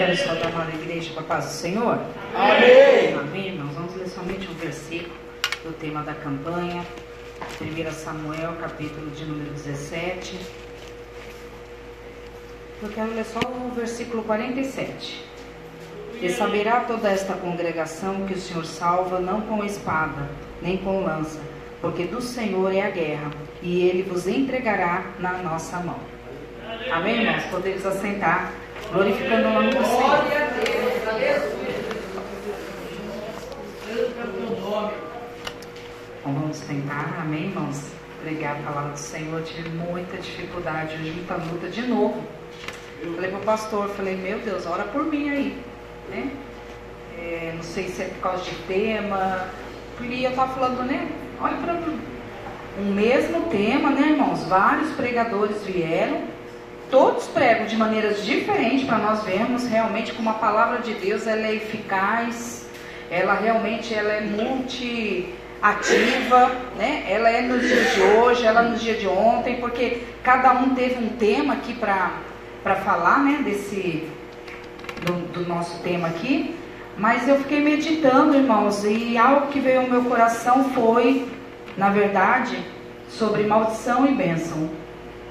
Quero saudar a igreja com a paz do Senhor. Amém. Amém, irmãos. Vamos ler somente um versículo do tema da campanha. 1 Samuel, capítulo de número 17. Eu quero ler só o versículo 47. E saberá toda esta congregação que o Senhor salva não com espada, nem com lança, porque do Senhor é a guerra, e ele vos entregará na nossa mão. Amém, irmãos? Podemos assentar, glorificando o nome do Senhor. Então vamos tentar, amém, irmãos? Pregar a palavra do Senhor. Tive muita dificuldade, hoje muita luta de novo. Falei pro pastor, falei, meu Deus, ora por mim aí, né? É, não sei se é por causa de tema, porque eu tava falando, né? Olha para. Um mesmo tema, né, irmãos? Vários pregadores vieram, todos pregam de maneiras diferentes para nós vermos realmente como a palavra de Deus ela é eficaz, ela realmente ela é multi ativa, né? Ela é nos dias de hoje, ela é nos dias de ontem, porque cada um teve um tema aqui para para falar, né, desse do, do, nosso tema aqui. Mas eu fiquei meditando, irmãos, e algo que veio ao meu coração foi, na verdade, sobre maldição e bênção.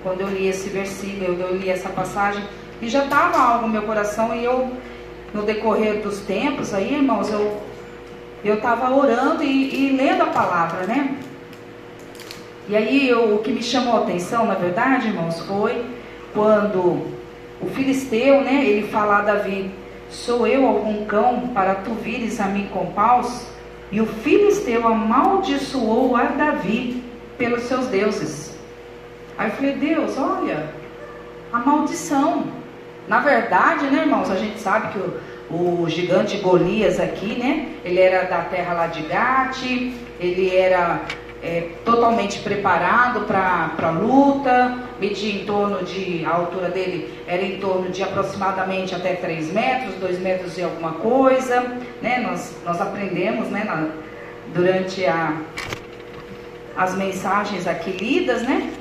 Quando eu li esse versículo, eu li essa passagem, e já estava algo no meu coração, e eu, no decorrer dos tempos, aí, irmãos, eu eu estava orando e, e, lendo a palavra, né? E aí eu, o que me chamou a atenção, na verdade, irmãos, foi quando o filisteu, né? Ele fala a Davi: Sou eu algum cão para tu vires a mim com paus? E o filisteu amaldiçoou a Davi pelos seus deuses. Aí eu falei: Deus, olha, a maldição. Na verdade, né, irmãos, a gente sabe que o o gigante Golias aqui, né? Ele era da terra lá de Gate, ele era é, totalmente preparado para a luta, media em torno de, a altura dele era em torno de aproximadamente até 3 metros, 2 metros e alguma coisa, né? Nós, nós aprendemos, né, na, durante a, as mensagens aqui lidas, né?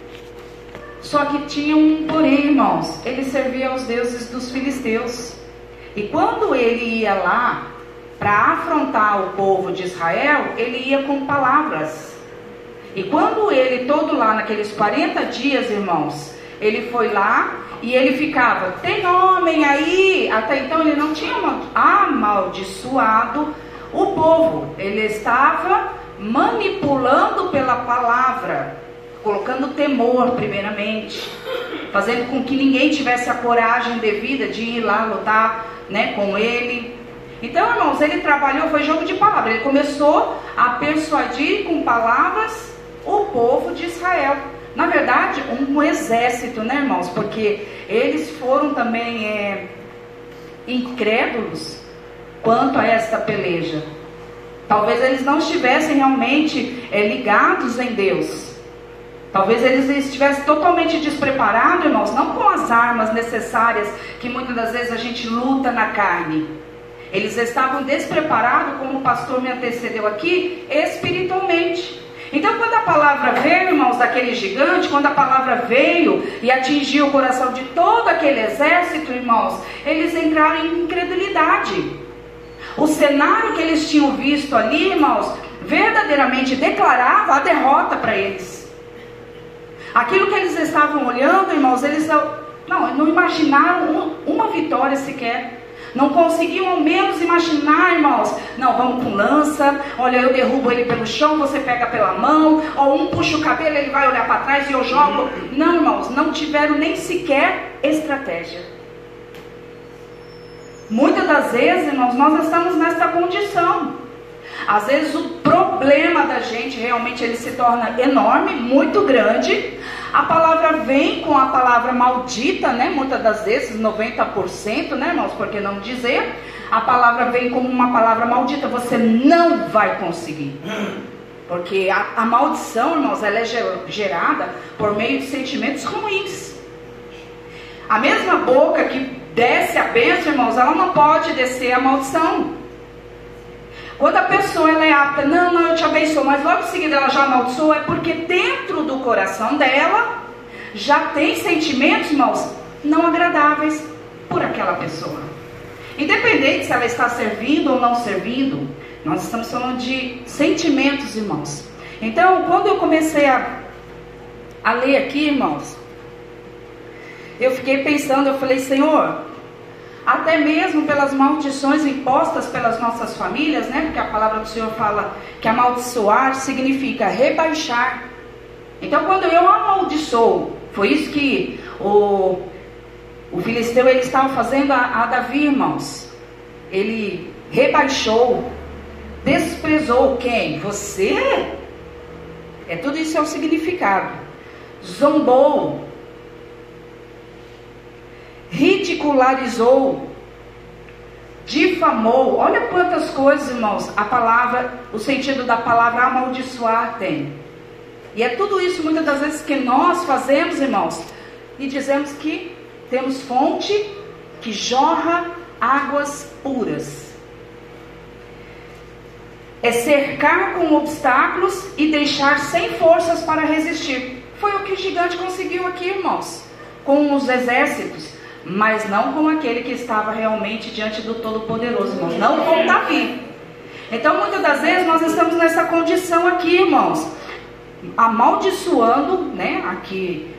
Só que tinha um porém, irmãos, ele servia aos deuses dos filisteus. E quando ele ia lá para afrontar o povo de Israel, ele ia com palavras. E quando ele, todo lá naqueles 40 dias, irmãos, ele foi lá e ele ficava, tem homem aí? Até então ele não tinha amaldiçoado o povo, ele estava manipulando pela palavra, colocando temor, primeiramente, fazendo com que ninguém tivesse a coragem devida de ir lá lutar né, com ele. Então, irmãos, ele trabalhou, foi jogo de palavras. Ele começou a persuadir com palavras o povo de Israel. Na verdade, um exército, né, irmãos? Porque eles foram também é, incrédulos quanto a esta peleja. Talvez eles não estivessem realmente é, ligados em Deus. Talvez eles estivessem totalmente despreparados, irmãos, não com as armas necessárias que muitas das vezes a gente luta na carne. Eles estavam despreparados, como o pastor me antecedeu aqui, espiritualmente. Então, quando a palavra veio, irmãos, daquele gigante, quando a palavra veio e atingiu o coração de todo aquele exército, irmãos, eles entraram em incredulidade. O cenário que eles tinham visto ali, irmãos, verdadeiramente declarava a derrota para eles. Aquilo que eles estavam olhando, irmãos, eles não, não imaginaram uma vitória sequer. Não conseguiam ao menos imaginar, irmãos. Não, vamos com lança. Olha, eu derrubo ele pelo chão, você pega pela mão. Ou um puxa o cabelo, ele vai olhar para trás e eu jogo. Não, irmãos, não tiveram nem sequer estratégia. Muitas das vezes, irmãos, nós estamos nesta condição. Às vezes o problema da gente realmente ele se torna enorme, muito grande. A palavra vem com a palavra maldita, né? Muitas das vezes, 90%, né, irmãos? Por que não dizer? A palavra vem como uma palavra maldita. Você não vai conseguir. Porque a, a maldição, irmãos, ela é gerada por meio de sentimentos ruins. A mesma boca que desce a bênção, irmãos, ela não pode descer a maldição. Quando a pessoa ela é apta, não, não, eu te abençoo, mas logo em seguida ela já amaldiçoa, é porque dentro do coração dela já tem sentimentos, irmãos, não agradáveis por aquela pessoa. Independente se ela está servindo ou não servindo, nós estamos falando de sentimentos, irmãos. Então, quando eu comecei a, a ler aqui, irmãos, eu fiquei pensando, eu falei, Senhor, até mesmo pelas maldições impostas pelas nossas famílias, né? Porque a palavra do Senhor fala que amaldiçoar significa rebaixar. Então, quando eu amaldiçoo, foi isso que o, o filisteu ele estava fazendo a, a Davi, irmãos. Ele rebaixou, desprezou quem? Você? É tudo isso é o significado. Zombou, ridicularizou, difamou. Olha quantas coisas, irmãos, a palavra, o sentido da palavra amaldiçoar tem. E é tudo isso muitas das vezes que nós fazemos, irmãos, e dizemos que temos fonte que jorra águas puras. É cercar com obstáculos e deixar sem forças para resistir. Foi o que o gigante conseguiu aqui, irmãos, com os exércitos, mas não com aquele que estava realmente diante do Todo-Poderoso, irmãos, não com Davi. Então, muitas das vezes nós estamos nessa condição aqui, irmãos, amaldiçoando, né? Aqui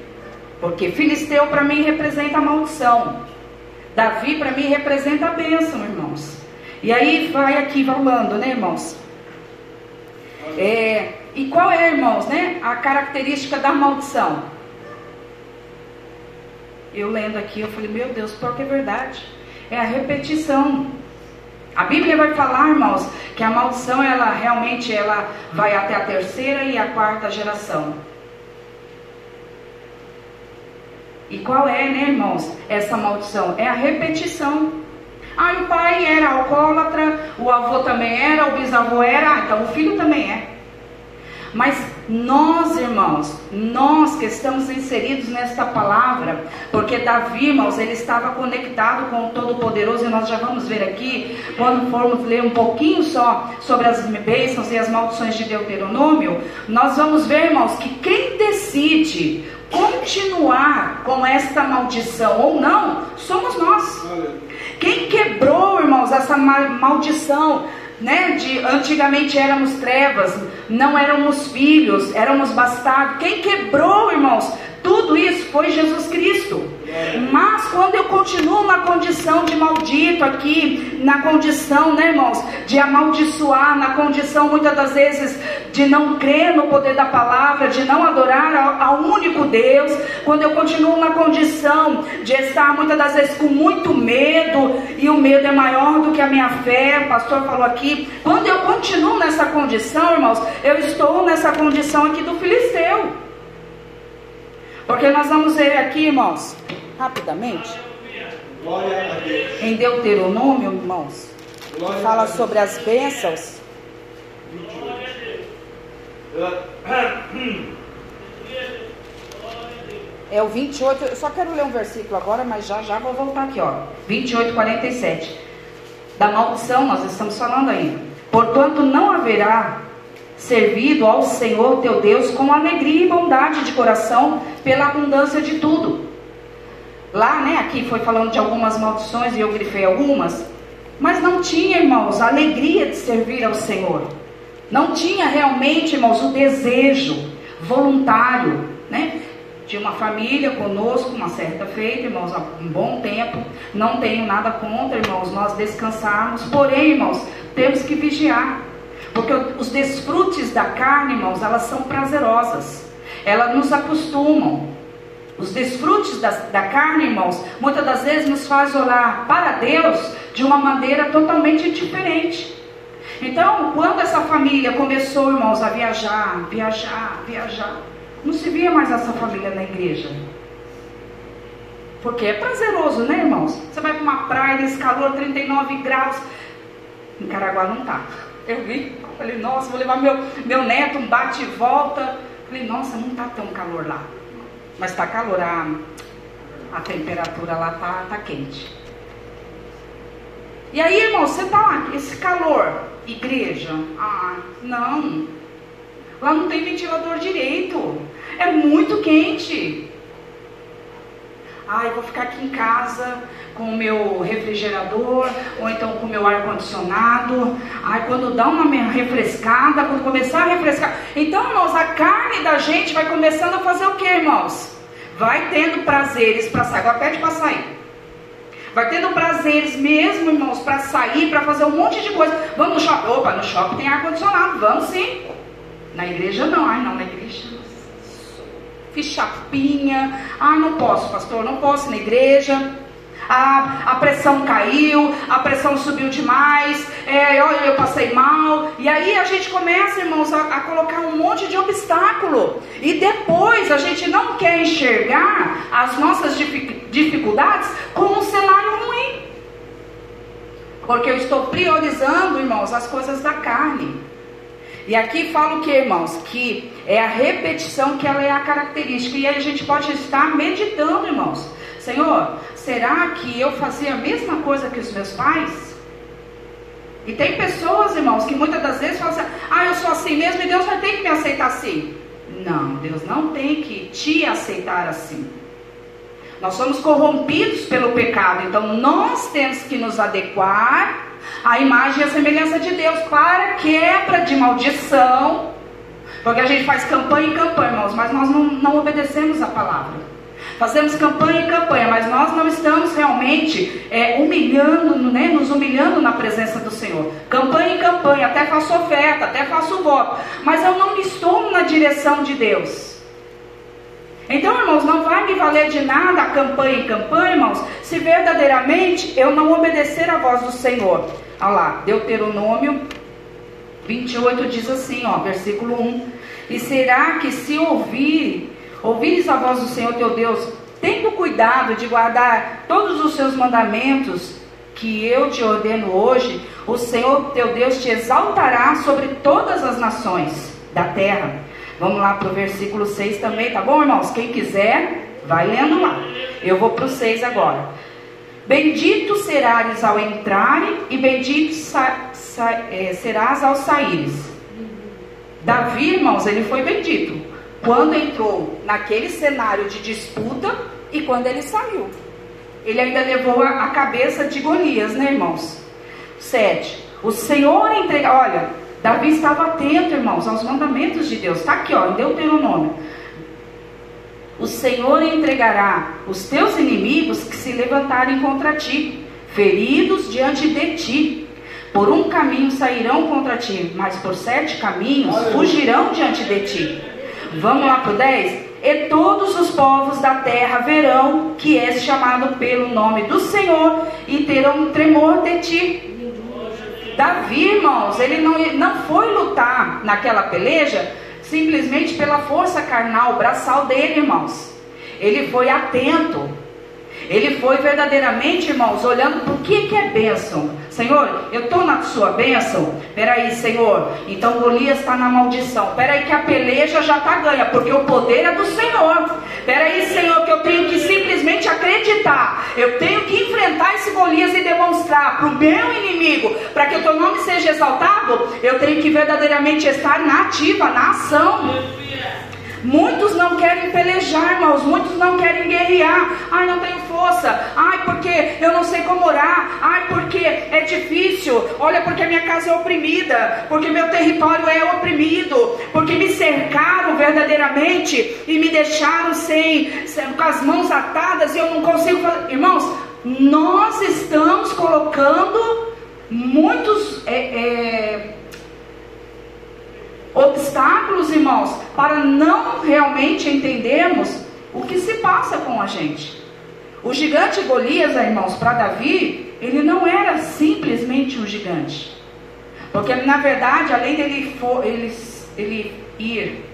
porque Filisteu para mim representa a maldição. Davi para mim representa a bênção, irmãos. E aí vai aqui falando, né, irmãos? É, e qual é, irmãos, né, a característica da maldição? Eu lendo aqui, eu falei, meu Deus, qual que é verdade? É a repetição. A Bíblia vai falar, irmãos, que a maldição, ela realmente, ela vai até a terceira e a quarta geração. E qual é, né, irmãos, essa maldição? É a repetição. Ah, o pai era alcoólatra, o avô também era, o bisavô era, então o filho também é. Mas nós, irmãos, nós que estamos inseridos nesta palavra, porque Davi, irmãos, ele estava conectado com o Todo-Poderoso, e nós já vamos ver aqui, quando formos ler um pouquinho só sobre as bênçãos e as maldições de Deuteronômio, nós vamos ver, irmãos, que quem decide continuar com esta maldição ou não, somos nós. Quem quebrou, irmãos, essa maldição, né? De antigamente éramos trevas, não éramos filhos, éramos bastardos. Quem quebrou, irmãos, tudo isso foi Jesus Cristo. Mas quando eu continuo na condição de maldito aqui, na condição, né, irmãos, de amaldiçoar, na condição muitas das vezes de não crer no poder da palavra, de não adorar ao, ao único Deus, quando eu continuo na condição de estar muitas das vezes com muito medo, e o medo é maior do que a minha fé, o pastor falou aqui, quando eu continuo nessa condição, irmãos, eu estou nessa condição aqui do filisteu. Porque nós vamos ver aqui, irmãos, rapidamente, em Deuteronômio, irmãos, que fala sobre as bênçãos. É o 28, eu só quero ler um versículo agora, mas já já vou voltar aqui, ó. 28, 47. Da maldição nós estamos falando ainda. Porquanto não haverá servido ao Senhor teu Deus com alegria e bondade de coração, pela abundância de tudo. Lá, né, aqui foi falando de algumas maldições e eu grifei algumas, mas não tinha, irmãos, a alegria de servir ao Senhor. Não tinha realmente, irmãos, o desejo voluntário, né? De uma família conosco, uma certa feita, irmãos, há um bom tempo. Não tenho nada contra, irmãos, nós descansarmos. Porém, irmãos, temos que vigiar. Porque os desfrutes da carne, irmãos, elas são prazerosas. Elas nos acostumam. Os desfrutes da, da carne, irmãos, muitas das vezes nos faz olhar para Deus de uma maneira totalmente diferente. Então, quando essa família começou, irmãos, a viajar, viajar, viajar, não se via mais essa família na igreja. Porque é prazeroso, né, irmãos? Você vai para uma praia nesse calor, 39 graus. Em Caraguá não tá. Eu vi, falei, nossa, vou levar meu, meu neto, um bate e volta. Falei, nossa, não está tão calor lá. Mas está calor, a, a temperatura lá tá, tá quente. E aí, irmão, você tá lá, esse calor, igreja, ah, não. Lá não tem ventilador direito. É muito quente. Ah, vou ficar aqui em casa com o meu refrigerador, ou então com o meu ar-condicionado. Ai, quando dá uma refrescada, quando começar a refrescar. Então, irmãos, a carne da gente vai começando a fazer o que, irmãos? Vai tendo prazeres para sair. Agora pede para sair. Vai tendo prazeres mesmo, irmãos, para sair, para fazer um monte de coisa. Vamos no shopping. Opa, no shopping tem ar-condicionado. Vamos sim. Na igreja não. Ai, não, na igreja fiz chapinha. Ah, não posso, pastor, não posso na igreja. A, a pressão caiu, a pressão subiu demais, é, olha, eu passei mal. E aí a gente começa, irmãos, a, a colocar um monte de obstáculo. E depois a gente não quer enxergar as nossas dificuldades como um cenário ruim. Porque eu estou priorizando, irmãos, as coisas da carne. E aqui fala o que, irmãos? Que é a repetição que ela é a característica. E aí a gente pode estar meditando, irmãos. Senhor, será que eu fazia a mesma coisa que os meus pais? E tem pessoas, irmãos, que muitas das vezes falam assim: ah, eu sou assim mesmo e Deus vai ter que me aceitar assim. Não, Deus não tem que te aceitar assim. Nós somos corrompidos pelo pecado, então nós temos que nos adequar a imagem e a semelhança de Deus para quebra de maldição. Porque a gente faz campanha em campanha, irmãos, mas nós não, não obedecemos a palavra. Fazemos campanha em campanha, mas nós não estamos realmente é, humilhando, né, nos humilhando na presença do Senhor. Campanha em campanha, até faço oferta, até faço voto, mas eu não estou na direção de Deus. Então, irmãos, não vai me valer de nada campanha em campanha, irmãos, se verdadeiramente eu não obedecer a voz do Senhor. Olha lá, Deuteronômio 28 diz assim, ó, versículo 1: E será que se ouvir, ouvires a voz do Senhor teu Deus, tendo cuidado de guardar todos os seus mandamentos que eu te ordeno hoje, o Senhor teu Deus te exaltará sobre todas as nações da terra. Vamos lá para o versículo 6 também, tá bom, irmãos? Quem quiser, vai lendo lá. Eu vou para o 6 agora. Bendito serás ao entrar e bendito é, serás ao saíres. Davi, irmãos, ele foi bendito quando entrou naquele cenário de disputa e quando ele saiu. Ele ainda levou a, a cabeça de Golias, né, irmãos? 7. O Senhor entrega, olha, Davi estava atento, irmãos, aos mandamentos de Deus. Está aqui, ó, em Deuteronômio. O Senhor entregará os teus inimigos que se levantarem contra ti, feridos diante de ti. Por um caminho sairão contra ti, mas por sete caminhos fugirão diante de ti. Vamos lá para o 10? E todos os povos da terra verão que és chamado pelo nome do Senhor e terão tremor de ti. Davi, irmãos, ele não, não foi lutar naquela peleja simplesmente pela força carnal, braçal dele, irmãos. Ele foi atento. Ele foi verdadeiramente, irmãos, olhando para o que, que é bênção. Senhor, eu estou na sua bênção. Peraí, Senhor. Então Golias está na maldição. Peraí, que a peleja já está ganha, porque o poder é do Senhor. Peraí, Senhor, que eu tenho que simplesmente acreditar. Eu tenho que enfrentar esse Golias e demonstrar para o meu inimigo, para que o teu nome seja exaltado. Eu tenho que verdadeiramente estar na ativa, na ação. Muitos não querem pelejar, irmãos. Muitos não querem guerrear. Ai, não tenho força. Ai, porque eu não sei como orar. Ai, porque é difícil. Olha, porque minha casa é oprimida. Porque meu território é oprimido. Porque me cercaram verdadeiramente e me deixaram sem, com as mãos atadas e eu não consigo fazer. Irmãos, nós estamos colocando muitos. É, é, obstáculos, irmãos, para não realmente entendermos o que se passa com a gente. O gigante Golias, irmãos, para Davi, ele não era simplesmente um gigante. Porque na verdade, além dele for, ele, ele ir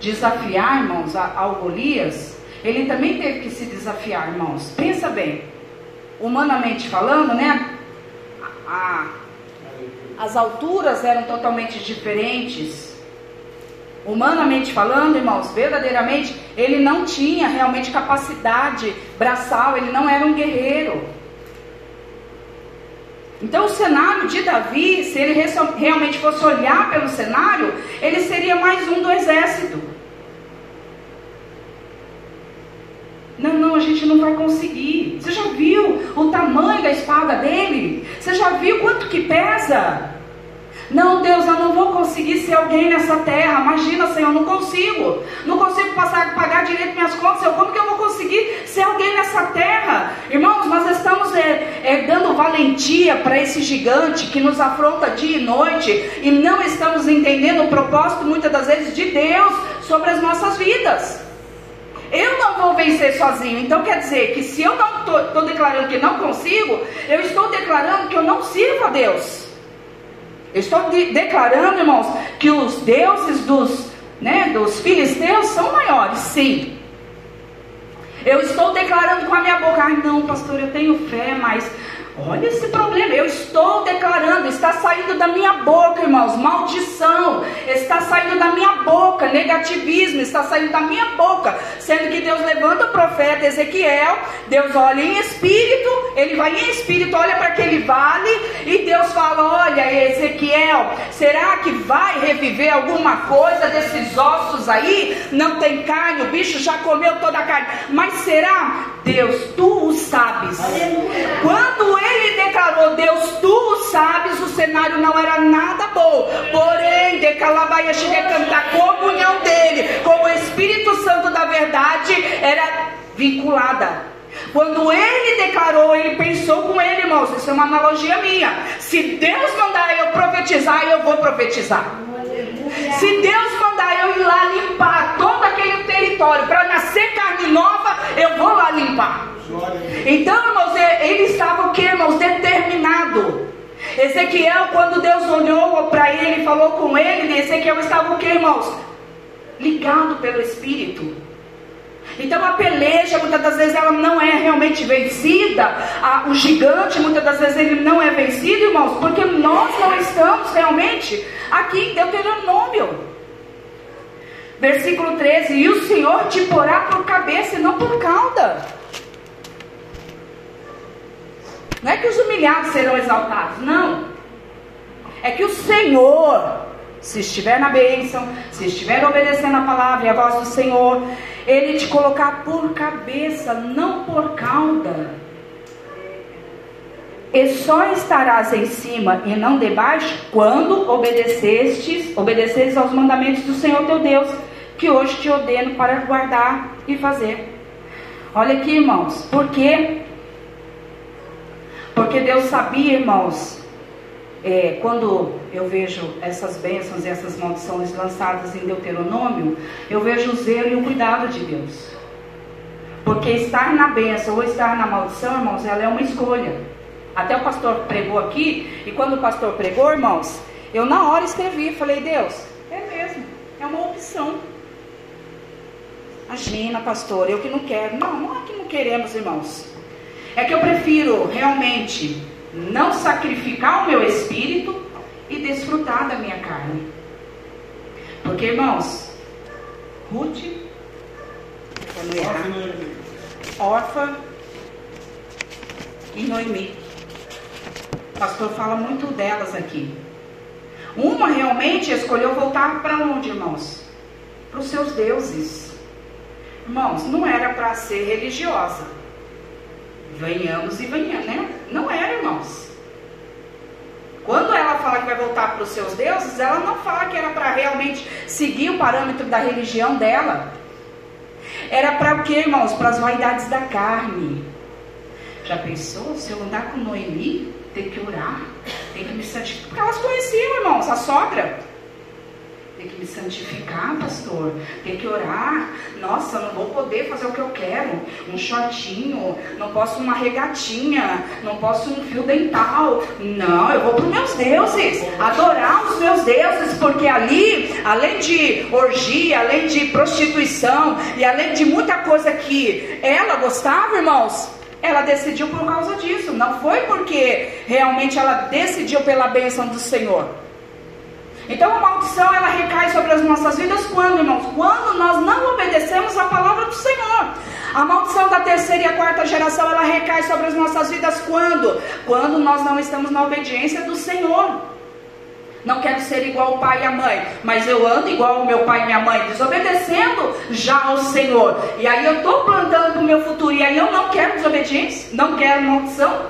desafiar, irmãos, ao Golias, ele também teve que se desafiar, irmãos. Pensa bem, humanamente falando, né? A, as alturas eram totalmente diferentes. Humanamente falando, irmãos, verdadeiramente, ele não tinha realmente capacidade braçal, ele não era um guerreiro. Então, o cenário de Davi, se ele realmente fosse olhar pelo cenário, ele seria mais um do exército. Não, não, a gente não vai conseguir. Você já viu o tamanho da espada dele? Você já viu quanto que pesa? Não, Deus, eu não vou conseguir ser alguém nessa terra. Imagina, Senhor, eu não consigo. Não consigo passar, pagar direito minhas contas. Senhor, como que eu vou conseguir ser alguém nessa terra? Irmãos, nós estamos é, é, dando valentia para esse gigante que nos afronta dia e noite e não estamos entendendo o propósito, muitas das vezes, de Deus sobre as nossas vidas. Eu não vou vencer sozinho. Então quer dizer que se eu não estou declarando que não consigo, eu estou declarando que eu não sirvo a Deus. Eu estou de, declarando, irmãos, que os deuses dos, né, dos filisteus são maiores, sim. Eu estou declarando com a minha boca, ai não, pastor, eu tenho fé, mas Olha esse problema, eu estou declarando, está saindo da minha boca, irmãos, maldição, está saindo da minha boca, negativismo, está saindo da minha boca, sendo que Deus levanta o profeta Ezequiel, Deus olha em espírito, ele vai em espírito, olha para aquele vale, e Deus fala: Olha, Ezequiel, será que vai reviver alguma coisa desses ossos aí? Não tem carne, o bicho já comeu toda a carne, mas será? Deus, tu o sabes. Quando ele declarou, Deus, tu sabes, o cenário não era nada bom. Porém, de Calabaia cheguei a cantar a comunhão dele com o Espírito Santo da verdade era vinculada. Quando ele declarou, ele pensou com ele, irmãos. Isso é uma analogia minha. Se Deus mandar eu profetizar, eu vou profetizar. Se Deus mandar eu ir lá limpar todo aquele território para nascer carne nova, eu vou lá limpar. Então, irmãos, ele estava o que, irmãos? Determinado. Ezequiel, quando Deus olhou para ele e falou com ele, Ezequiel estava o que, irmãos? Ligado pelo Espírito. Então a peleja muitas das vezes ela não é realmente vencida. A, o gigante muitas das vezes ele não é vencido, irmãos, porque nós não estamos realmente aqui em Deuteronômio. Versículo 13: E o Senhor te porá por cabeça e não por cauda. Não é que os humilhados serão exaltados, não. É que o Senhor, se estiver na bênção, se estiver obedecendo a palavra e a voz do Senhor, Ele te colocar por cabeça, não por cauda. E só estarás em cima e não debaixo quando obedecestes, obedecestes aos mandamentos do Senhor teu Deus, que hoje te ordeno para guardar e fazer. Olha aqui, irmãos, porque porque Deus sabia, irmãos, é, quando eu vejo essas bênçãos e essas maldições lançadas em Deuteronômio, eu vejo o zelo e o cuidado de Deus. Porque estar na bênção ou estar na maldição, irmãos, ela é uma escolha. Até o pastor pregou aqui, e quando o pastor pregou, irmãos, eu na hora escrevi, falei, Deus, é mesmo, é uma opção. Imagina, pastor, eu que não quero. Não, não é que não queremos, irmãos. É que eu prefiro realmente não sacrificar o meu espírito e desfrutar da minha carne. Porque, irmãos, Ruth, órfã e Noemi. O pastor fala muito delas aqui. Uma realmente escolheu voltar para onde, irmãos? Para os seus deuses. Irmãos, não era para ser religiosa venhamos e venhamos, né? Não era, irmãos. Quando ela fala que vai voltar para os seus deuses, ela não fala que era para realmente seguir o parâmetro da religião dela. Era para o que, irmãos? Para as vaidades da carne. Já pensou se eu andar com Noemi? Ter que orar, tem que me santificar. Porque elas conheciam, irmãos, a sogra. Tem que me santificar, pastor. Tem que orar. Nossa, não vou poder fazer o que eu quero. Um shortinho. Não posso uma regatinha. Não posso um fio dental. Não, eu vou para os meus deuses. Adorar os meus deuses. Porque ali, além de orgia, além de prostituição e além de muita coisa que ela gostava, irmãos, ela decidiu por causa disso. Não foi porque realmente ela decidiu pela bênção do Senhor. Então a maldição ela recai sobre as nossas vidas quando, irmãos? Quando nós não obedecemos a palavra do Senhor. A maldição da terceira e a quarta geração ela recai sobre as nossas vidas quando? Quando nós não estamos na obediência do Senhor. Não quero ser igual ao pai e a mãe, mas eu ando igual ao meu pai e minha mãe, desobedecendo já ao Senhor. E aí eu estou plantando para o meu futuro, e aí eu não quero desobediência, não quero maldição.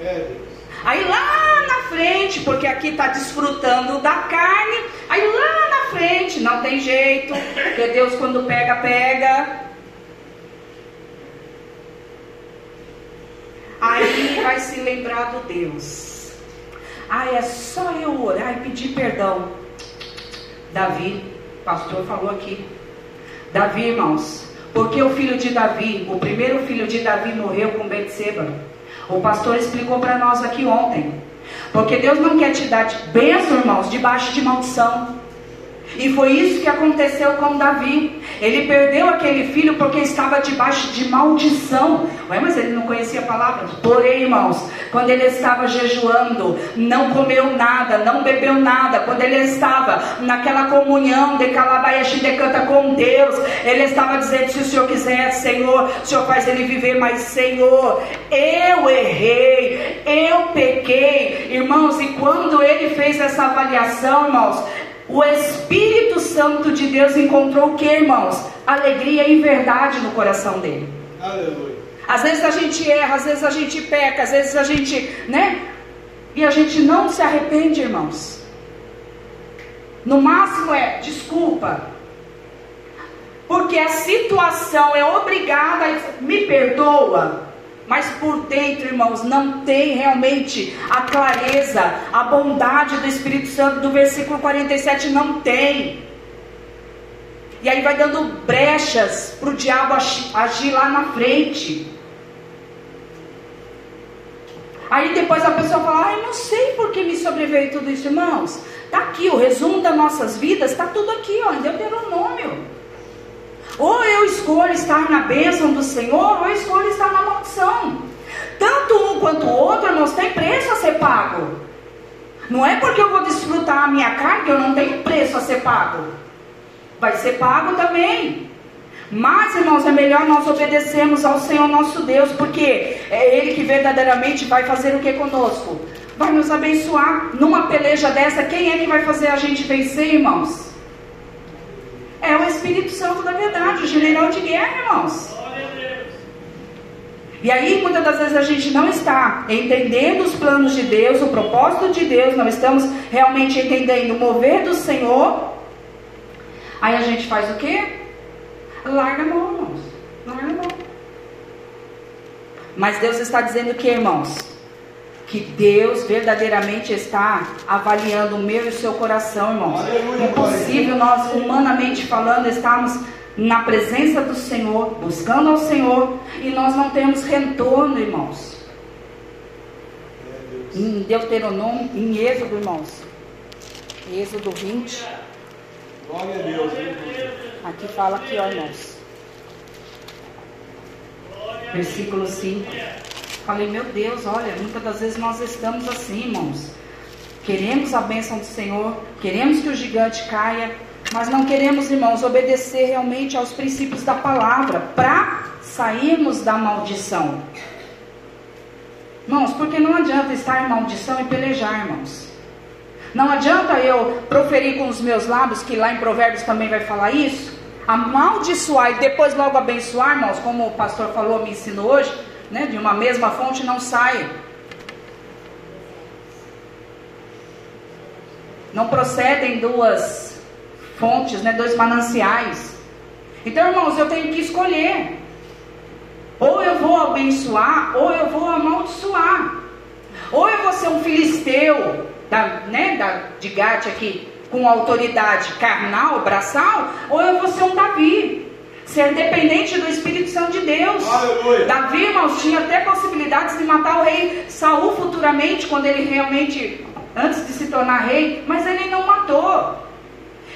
É. É, aí lá na frente, porque aqui está desfrutando da carne, aí lá na frente não tem jeito, porque Deus quando pega, pega. Aí vai se lembrar do Deus. Ah, é só eu orar e pedir perdão. Davi, pastor falou aqui. Davi, irmãos, porque o filho de Davi, o primeiro filho de Davi morreu com Betseba. O pastor explicou para nós aqui ontem. Porque Deus não quer te dar de bênção, irmãos, debaixo de maldição. E foi isso que aconteceu com Davi. Ele perdeu aquele filho porque estava debaixo de maldição. Ué, mas ele não conhecia a palavra. Porém, irmãos, quando ele estava jejuando, não comeu nada, não bebeu nada. Quando ele estava naquela comunhão de Calabaiaxi de canta com Deus, ele estava dizendo: se o Senhor quiser, Senhor, o Senhor faz ele viver, mas Senhor, eu errei, eu pequei. Irmãos, e quando ele fez essa avaliação, irmãos, o Espírito Santo de Deus encontrou o que, irmãos? Alegria e verdade no coração dele. Aleluia. Às vezes a gente erra, às vezes a gente peca, às vezes a gente, né? E a gente não se arrepende, irmãos. No máximo é desculpa. Porque a situação é obrigada, me perdoa. Mas por dentro, irmãos, não tem realmente a clareza, a bondade do Espírito Santo do versículo 47 não tem. E aí vai dando brechas para o diabo agir lá na frente. Aí depois a pessoa fala, ai, não sei por que me sobreveio tudo isso, irmãos. Está aqui, o resumo das nossas vidas, está tudo aqui, ó, em Deuteronômio. Ou eu escolho estar na bênção do Senhor, ou eu escolho estar na maldição. Tanto um quanto o outro, irmãos, tem preço a ser pago. Não é porque eu vou desfrutar a minha carne que eu não tenho preço a ser pago. Vai ser pago também. Mas, irmãos, é melhor nós obedecermos ao Senhor nosso Deus, porque é Ele que verdadeiramente vai fazer o que conosco? Vai nos abençoar. Numa peleja dessa, quem é que vai fazer a gente vencer, irmãos? É o Espírito Santo da verdade, o general de guerra, irmãos. E aí, muitas das vezes, a gente não está entendendo os planos de Deus, o propósito de Deus, não estamos realmente entendendo o mover do Senhor. Aí a gente faz o quê? Larga a mão, irmãos. Larga a mão. Mas Deus está dizendo que, irmãos, que Deus verdadeiramente está avaliando o meu e o seu coração, irmãos. Impossível nós, humanamente falando, estarmos na presença do Senhor, buscando ao Senhor, e nós não temos retorno, irmãos. Em Deuteronômio, em Êxodo, irmãos. Êxodo 20. Glória a Deus. Aqui fala aqui, ó, irmãos. Versículo 5. Falei, meu Deus, olha, muitas das vezes nós estamos assim, irmãos. Queremos a bênção do Senhor, queremos que o gigante caia, mas não queremos, irmãos, obedecer realmente aos princípios da palavra para sairmos da maldição. Irmãos, porque não adianta estar em maldição e pelejar, irmãos. Não adianta eu proferir com os meus lábios, que lá em Provérbios também vai falar isso, amaldiçoar e depois logo abençoar, irmãos, como o pastor falou, me ensinou hoje né, de uma mesma fonte não sai. Não procedem duas fontes, né, dois mananciais. Então, irmãos, eu tenho que escolher. Ou eu vou abençoar, ou eu vou amaldiçoar. Ou eu vou ser um filisteu, da, né, da, de Gate aqui, com autoridade carnal, braçal, ou eu vou ser um Davi, ser dependente do Espírito Santo de Deus. Aleluia. Davi, irmãos, tinha até possibilidades de matar o rei Saul futuramente, quando ele realmente, antes de se tornar rei, mas ele não matou.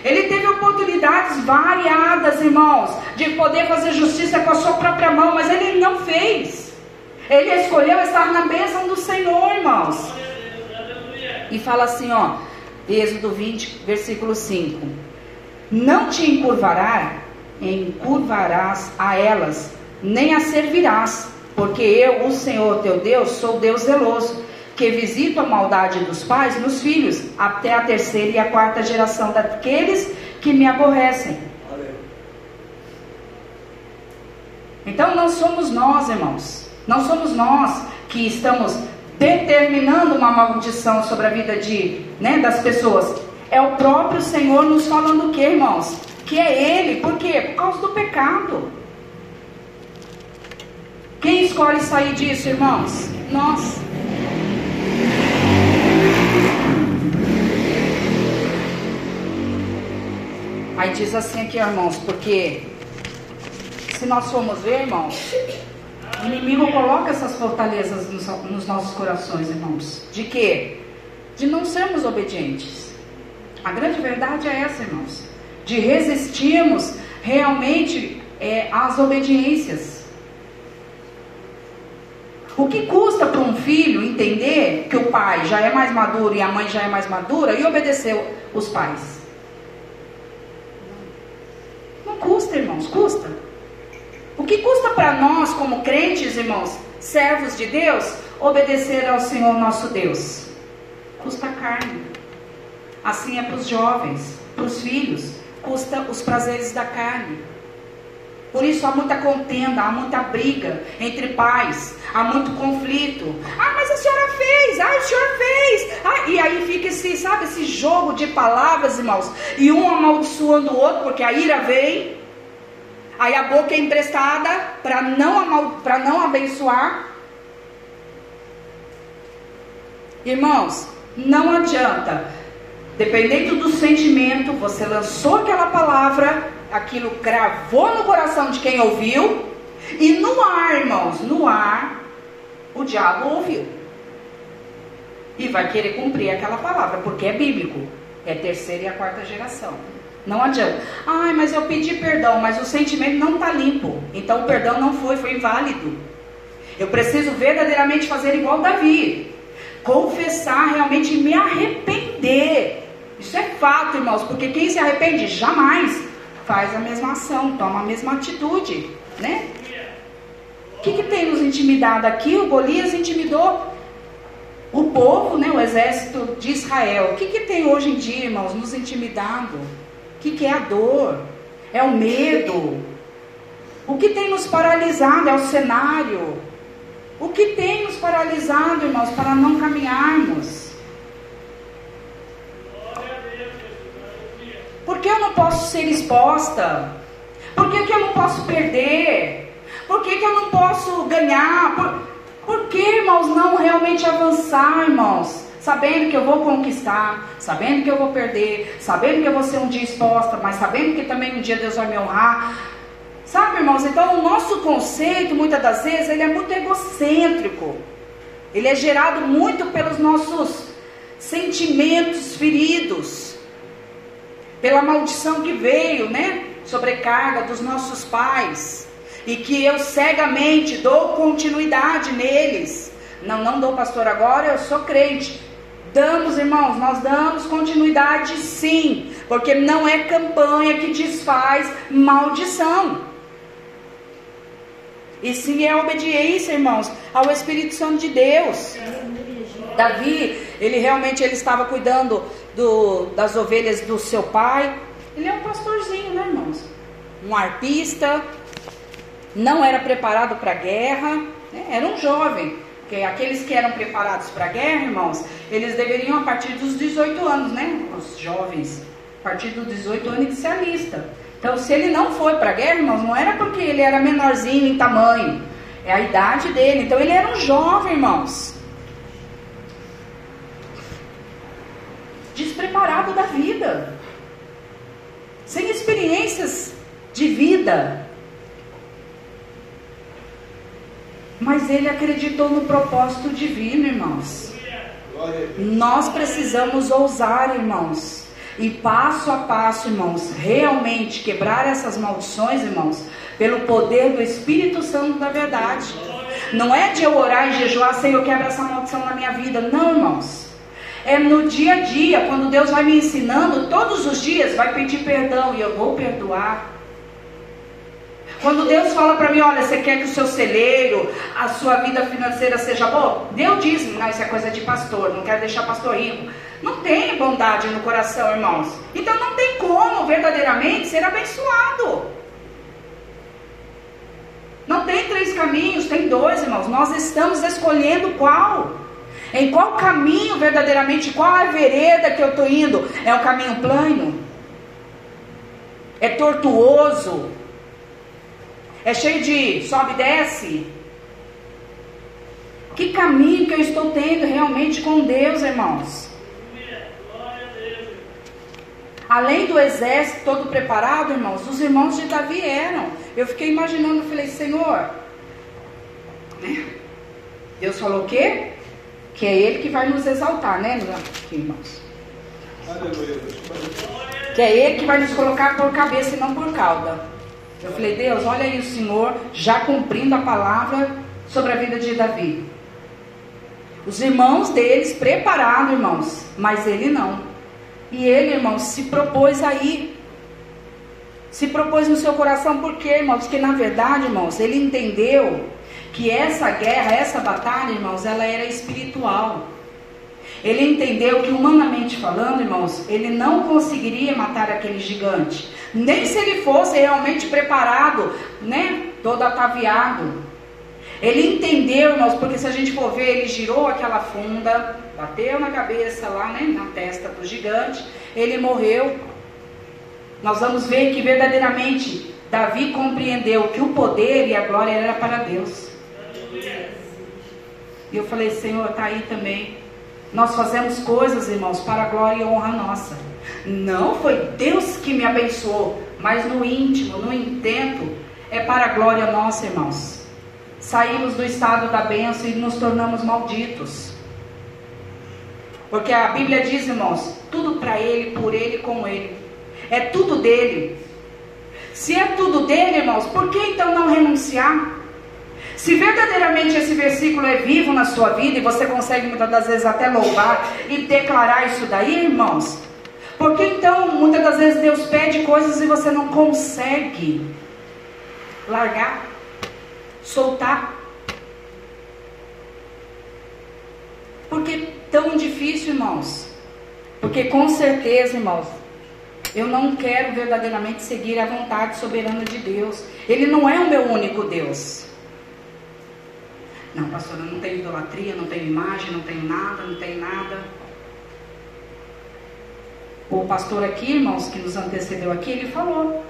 Ele teve oportunidades variadas, irmãos, de poder fazer justiça com a sua própria mão, mas ele não fez. Ele escolheu estar na bênção do Senhor, irmãos. E fala assim, ó, Êxodo 20, versículo 5: Não te encurvará encurvarás a elas, nem as servirás, porque eu, o Senhor teu Deus, sou Deus zeloso, que visito a maldade dos pais nos filhos, até a terceira e a quarta geração daqueles que me aborrecem. Então não somos nós, irmãos, não somos nós que estamos determinando uma maldição sobre a vida de, né, das pessoas. É o próprio Senhor nos falando o que, irmãos? Que é Ele. Por quê? Por causa do pecado. Quem escolhe sair disso, irmãos? Nós. Aí diz assim aqui, irmãos, porque se nós formos ver, irmãos, o inimigo coloca essas fortalezas nos, nos nossos corações, irmãos. De quê? De não sermos obedientes. A grande verdade é essa, irmãos. De resistirmos realmente é, às obediências. O que custa para um filho entender que o pai já é mais maduro e a mãe já é mais madura e obedecer os pais? Não custa, irmãos, custa. O que custa para nós, como crentes, irmãos, servos de Deus, obedecer ao Senhor nosso Deus? Custa carne. Assim é para os jovens, para os filhos, custa os prazeres da carne. Por isso há muita contenda, há muita briga entre pais, há muito conflito. Ah, mas a senhora fez, ah, o senhor fez. Ah, e aí fica esse, sabe, esse jogo de palavras, irmãos, e um amaldiçoando o outro, porque a ira vem. Aí a boca é emprestada para não, para não abençoar. Irmãos, não adianta. Dependendo do sentimento, você lançou aquela palavra, aquilo gravou no coração de quem ouviu, e no ar, irmãos, no ar, o diabo ouviu. E vai querer cumprir aquela palavra, porque é bíblico. É terceira e a quarta geração. Não adianta. Ai, mas eu pedi perdão, mas o sentimento não está limpo. Então o perdão não foi, foi inválido. Eu preciso verdadeiramente fazer igual Davi. Confessar realmente e me arrepender. Fato, irmãos, porque quem se arrepende jamais faz a mesma ação, toma a mesma atitude, né? O que, que tem nos intimidado aqui? O Golias intimidou o povo, né, o exército de Israel. O que, que tem hoje em dia, irmãos, nos intimidado? O que, que é a dor? É o medo. O que tem nos paralisado é o cenário. O que tem nos paralisado, irmãos, para não caminharmos? Por que eu não posso ser exposta? Por que, que eu não posso perder? Por que, que eu não posso ganhar? Por, por que, irmãos, não realmente avançar, irmãos? sabendo que eu vou conquistar, sabendo que eu vou perder, sabendo que eu vou ser um dia exposta, mas sabendo que também um dia Deus vai me honrar. Sabe, irmãos? Então, o nosso conceito, muitas das vezes, ele é muito egocêntrico. Ele é gerado muito pelos nossos sentimentos feridos, pela maldição que veio, né? Sobrecarga dos nossos pais, e que eu cegamente dou continuidade neles. Não, não dou pastor agora, eu sou crente. Damos, irmãos, nós damos continuidade sim, porque não é campanha que desfaz maldição. E sim é obediência, irmãos, ao Espírito Santo de Deus. Davi, ele realmente ele estava cuidando do, das ovelhas do seu pai. Ele é um pastorzinho, né, irmãos? Um arpista, não era preparado para a guerra, né? era um jovem. Porque aqueles que eram preparados para a guerra, irmãos, eles deveriam a partir dos 18 anos, né? Os jovens, a partir dos 18 anos que se alista. Então, se ele não foi para a guerra, irmãos, não era porque ele era menorzinho em tamanho, é a idade dele. Então, ele era um jovem, irmãos. Despreparado da vida, sem experiências de vida, Mas ele acreditou no propósito divino, irmãos. Nós precisamos ousar, irmãos. E passo a passo, irmãos, realmente quebrar essas maldições, irmãos, pelo poder do Espírito Santo da verdade. Não é de eu orar e jejuar, Senhor, quebra essa maldição na minha vida. Não, irmãos. É no dia a dia, quando Deus vai me ensinando, todos os dias vai pedir perdão e eu vou perdoar. Quando Deus fala para mim, olha, você quer que o seu celeiro, a sua vida financeira seja boa? Deus diz, não, isso é coisa de pastor, não quero deixar pastor rico. Não tem bondade no coração, irmãos. Então não tem como verdadeiramente ser abençoado. Não tem três caminhos, tem dois, irmãos. Nós estamos escolhendo qual. Em qual caminho verdadeiramente, qual a vereda que eu estou indo? É o caminho plano? É tortuoso? É cheio de sobe e desce? Que caminho que eu estou tendo realmente com Deus, irmãos? Além do exército todo preparado, irmãos, os irmãos de Davi eram. Eu fiquei imaginando, falei, Senhor, né? Deus falou o quê? Que é Ele que vai nos exaltar, né, irmãos? Que é Ele que vai nos colocar por cabeça e não por cauda. Eu falei, Deus, olha aí o Senhor já cumprindo a palavra sobre a vida de Davi. Os irmãos deles preparados, irmãos, mas ele não. E ele, irmãos, se propôs aí. Se propôs no seu coração, por quê, irmãos? Porque na verdade, irmãos, ele entendeu que essa guerra, essa batalha, irmãos, ela era espiritual. Ele entendeu que, humanamente falando, irmãos, ele não conseguiria matar aquele gigante, nem se ele fosse realmente preparado, né, todo ataviado. Ele entendeu, irmãos, porque se a gente for ver, ele girou aquela funda, bateu na cabeça lá, né, na testa do gigante, ele morreu. Nós vamos ver que verdadeiramente Davi compreendeu que o poder e a glória era para Deus. E eu falei, Senhor, está aí também. Nós fazemos coisas, irmãos, para a glória e honra nossa. Não foi Deus que me abençoou, mas no íntimo, no intento, é para a glória nossa, irmãos. Saímos do estado da bênção e nos tornamos malditos. Porque a Bíblia diz, irmãos, tudo para Ele, por Ele, com Ele. É tudo dele. Se é tudo dele, irmãos, por que então não renunciar? Se verdadeiramente esse versículo é vivo na sua vida e você consegue muitas das vezes até louvar e declarar isso daí, irmãos, por que então muitas das vezes Deus pede coisas e você não consegue largar, soltar? Por que tão difícil, irmãos? Porque com certeza, irmãos, eu não quero verdadeiramente seguir a vontade soberana de Deus. Ele não é o meu único Deus. Não, pastora, não tenho idolatria, não tenho imagem, não tenho nada, não tenho nada. O pastor aqui, irmãos, que nos antecedeu aqui, ele falou,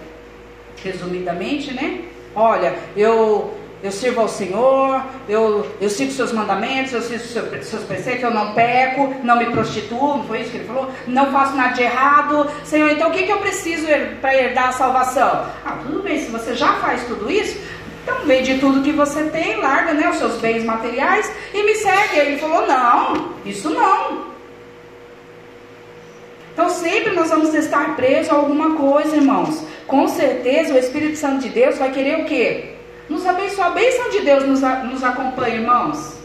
resumidamente, né? Olha, eu eu sirvo ao Senhor, eu, eu sigo seus mandamentos, eu sigo seus, seus preceitos, eu não peco, não me prostituo, não foi isso que ele falou? Não faço nada de errado. Senhor, então o que, que eu preciso para herdar a salvação? Ah, tudo bem, se você já faz tudo isso, então vende tudo que você tem, larga né, os seus bens materiais e me segue. Ele falou: não, isso não. Então sempre nós vamos estar presos a alguma coisa, irmãos. Com certeza o Espírito Santo de Deus vai querer o quê? Nos abençoar. A bênção de Deus nos, nos acompanha, irmãos.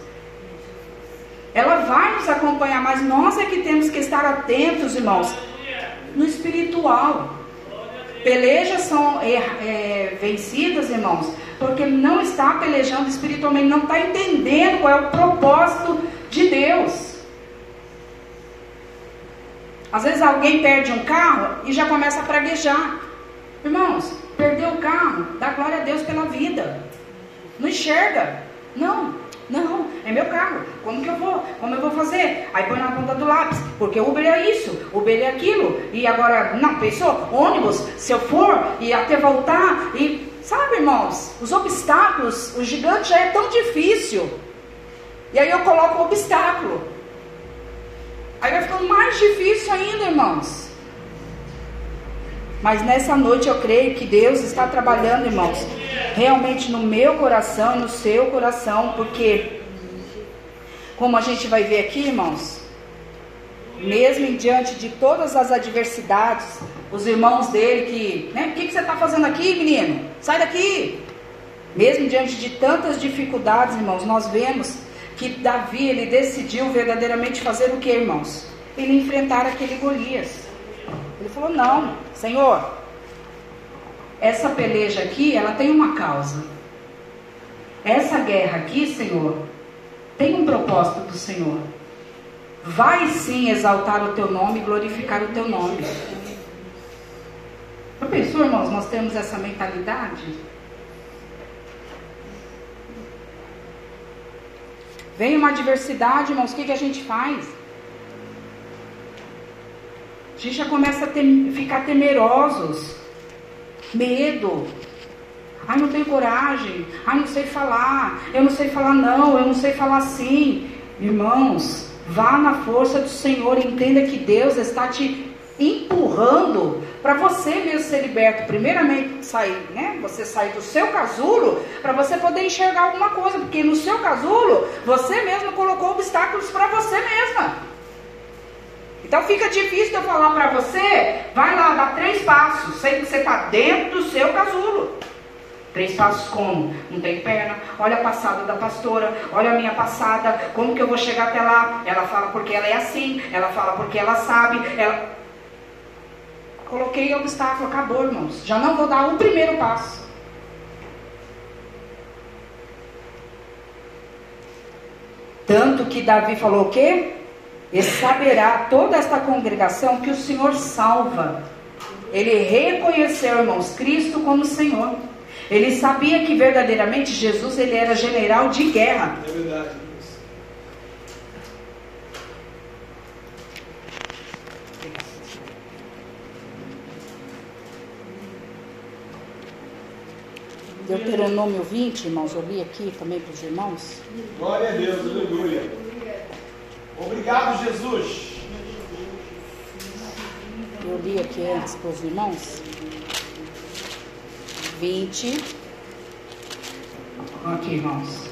Ela vai nos acompanhar, mas nós é que temos que estar atentos, irmãos, no espiritual. Pelejas são é, é, vencidas, irmãos, porque não está pelejando espiritualmente, não está entendendo qual é o propósito de Deus. Às vezes alguém perde um carro e já começa a praguejar. Irmãos, perdeu o carro, dá glória a Deus pela vida. Não enxerga. Não, não, é meu carro. Como que eu vou? Como eu vou fazer? Aí põe na ponta do lápis, porque Uber é isso, Uber é aquilo. E agora, não, pensou? Ônibus, se eu for e até voltar e Sabe, irmãos, os obstáculos, o gigante já é tão difícil. E aí eu coloco o obstáculo. Aí vai ficando mais difícil ainda, irmãos. Mas nessa noite eu creio que Deus está trabalhando, irmãos, realmente no meu coração e no seu coração, porque, como a gente vai ver aqui, irmãos, mesmo diante de todas as adversidades, os irmãos dele que, né? O que, que você está fazendo aqui, menino? Sai daqui! Mesmo diante de tantas dificuldades, irmãos, nós vemos que Davi ele decidiu verdadeiramente fazer o que, irmãos? Ele enfrentar aquele Golias. Ele falou: Não, Senhor, essa peleja aqui, ela tem uma causa. Essa guerra aqui, Senhor, tem um propósito do Senhor. Vai sim exaltar o teu nome e glorificar o teu nome. Já pensou, irmãos, nós temos essa mentalidade? Vem uma adversidade, irmãos, o que, que a gente faz? A gente já começa a ficar temerosos, medo. Ai, não tenho coragem. Ai, não sei falar. Eu não sei falar não. Eu não sei falar sim. Irmãos, vá na força do Senhor. Entenda que Deus está te empurrando para você mesmo ser liberto. Primeiramente, sair, né? Você sair do seu casulo para você poder enxergar alguma coisa, porque no seu casulo você mesmo colocou obstáculos para você mesma. Então fica difícil eu falar para você, vai lá, dá três passos, sei que você está dentro do seu casulo. Três passos como? Não tem perna. Olha a passada da pastora. Olha a minha passada. Como que eu vou chegar até lá? Ela fala porque ela é assim. Ela fala porque ela sabe. Ela... Coloquei obstáculo, acabou, irmãos. Já não vou dar o primeiro passo. Tanto que Davi falou o quê? E saberá toda esta congregação que o Senhor salva. Ele reconheceu, irmãos, Cristo como Senhor. Ele sabia que verdadeiramente Jesus ele era general de guerra. É verdade. Deuteronômio 20, irmãos, eu li aqui também para os irmãos. Glória a Deus, aleluia. Obrigado, Jesus. Eu li aqui antes para os irmãos. 20. Aqui, irmãos.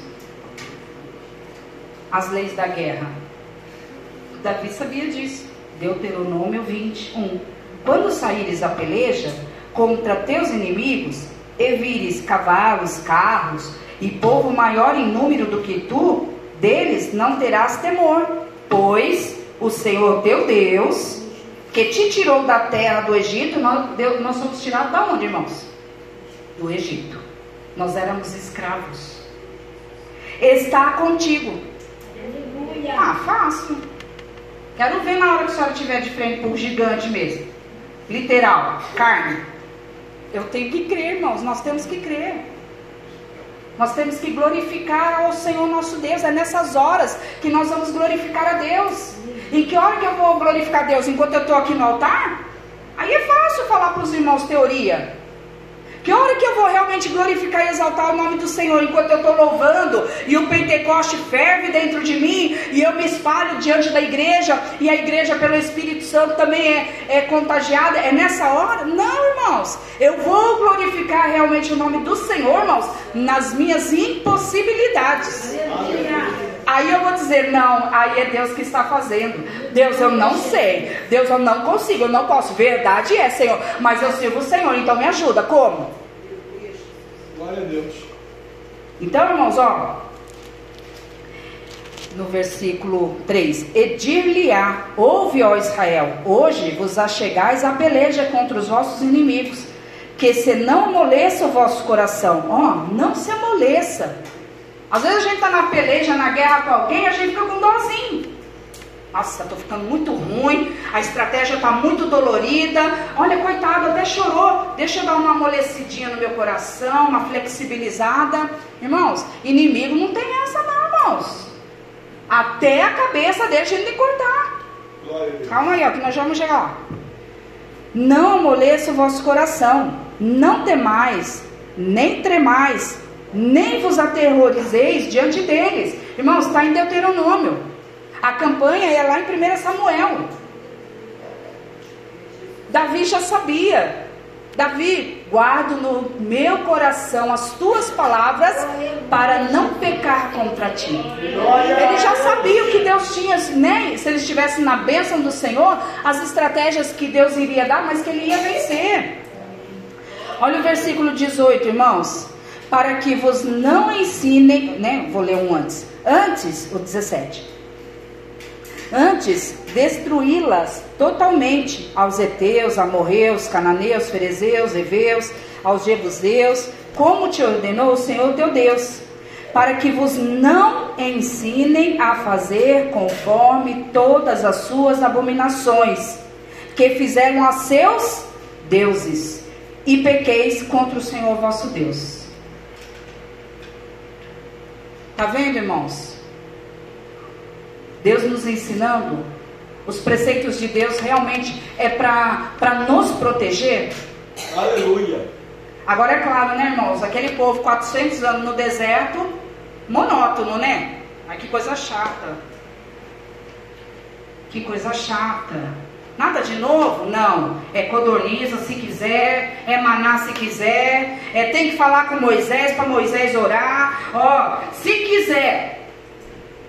As leis da guerra. Davi sabia disso. Deuteronômio 21. Quando saíres a peleja contra teus inimigos, e vires cavalos, carros e povo maior em número do que tu, deles não terás temor, pois o Senhor teu Deus, que te tirou da terra do Egito, nós, nós somos tirados da onde, irmãos? Do Egito. Nós éramos escravos. Está contigo. Ah, fácil. Quero ver na hora que a senhora estiver de frente para o gigante mesmo. Literal, carne. Eu tenho que crer, irmãos, nós temos que crer. Nós temos que glorificar ao Senhor nosso Deus. É nessas horas que nós vamos glorificar a Deus. Em que hora que eu vou glorificar a Deus? Enquanto eu estou aqui no altar? Aí é fácil falar para os irmãos teoria. Que hora que eu vou realmente glorificar e exaltar o nome do Senhor enquanto eu estou louvando e o Pentecoste ferve dentro de mim e eu me espalho diante da igreja e a igreja pelo Espírito Santo também é, é contagiada? É nessa hora? Não, irmãos. Eu vou glorificar realmente o nome do Senhor, irmãos, nas minhas impossibilidades. Aí eu vou dizer, não, aí é Deus que está fazendo. Deus, eu não sei. Deus, eu não consigo, eu não posso. Verdade é, Senhor. Mas eu sirvo o Senhor, então me ajuda. Como? Glória a Deus. Então, irmãos, ó. No versículo 3: Edir-lhe-á, ouve, ó Israel, hoje vos achegais a peleja contra os vossos inimigos, que se não amoleça o vosso coração, ó, não se amoleça às vezes a gente está na peleja, na guerra com alguém, a gente fica com dózinho. Nossa, estou ficando muito ruim, a estratégia está muito dolorida. Olha, coitado, até chorou. Deixa eu dar uma amolecidinha no meu coração, uma flexibilizada. Irmãos, inimigo não tem essa não, irmãos. Até a cabeça deixa ele de cortar. Calma aí, ó, que nós vamos chegar lá. Não amoleça o vosso coração, não temais, nem tremais, nem vos aterrorizeis diante deles. Irmãos, está em Deuteronômio. A campanha é lá em 1 Samuel. Davi já sabia. Davi, guardo no meu coração as tuas palavras para não pecar contra ti. Ele já sabia o que Deus tinha, né? Se ele estivesse na bênção do Senhor, as estratégias que Deus iria dar, mas que ele ia vencer. Olha o versículo 18, irmãos para que vos não ensinem, né? Vou ler um antes. Antes, o 17. Antes, destruí-las totalmente aos heteus, amorreus, cananeus, ferezeus, heveus, aos jebuseus, como te ordenou o Senhor teu Deus, para que vos não ensinem a fazer conforme todas as suas abominações que fizeram a seus deuses, e pequeis contra o Senhor vosso Deus. Está vendo, irmãos? Deus nos ensinando, os preceitos de Deus realmente é para nos proteger. Aleluia. Agora é claro, né, irmãos? Aquele povo 400 anos no deserto, monótono, né? Ai, que coisa chata. Que coisa chata. Nada de novo? Não. É codorniza se quiser, é maná se quiser, é tem que falar com Moisés para Moisés orar. Ó, se quiser.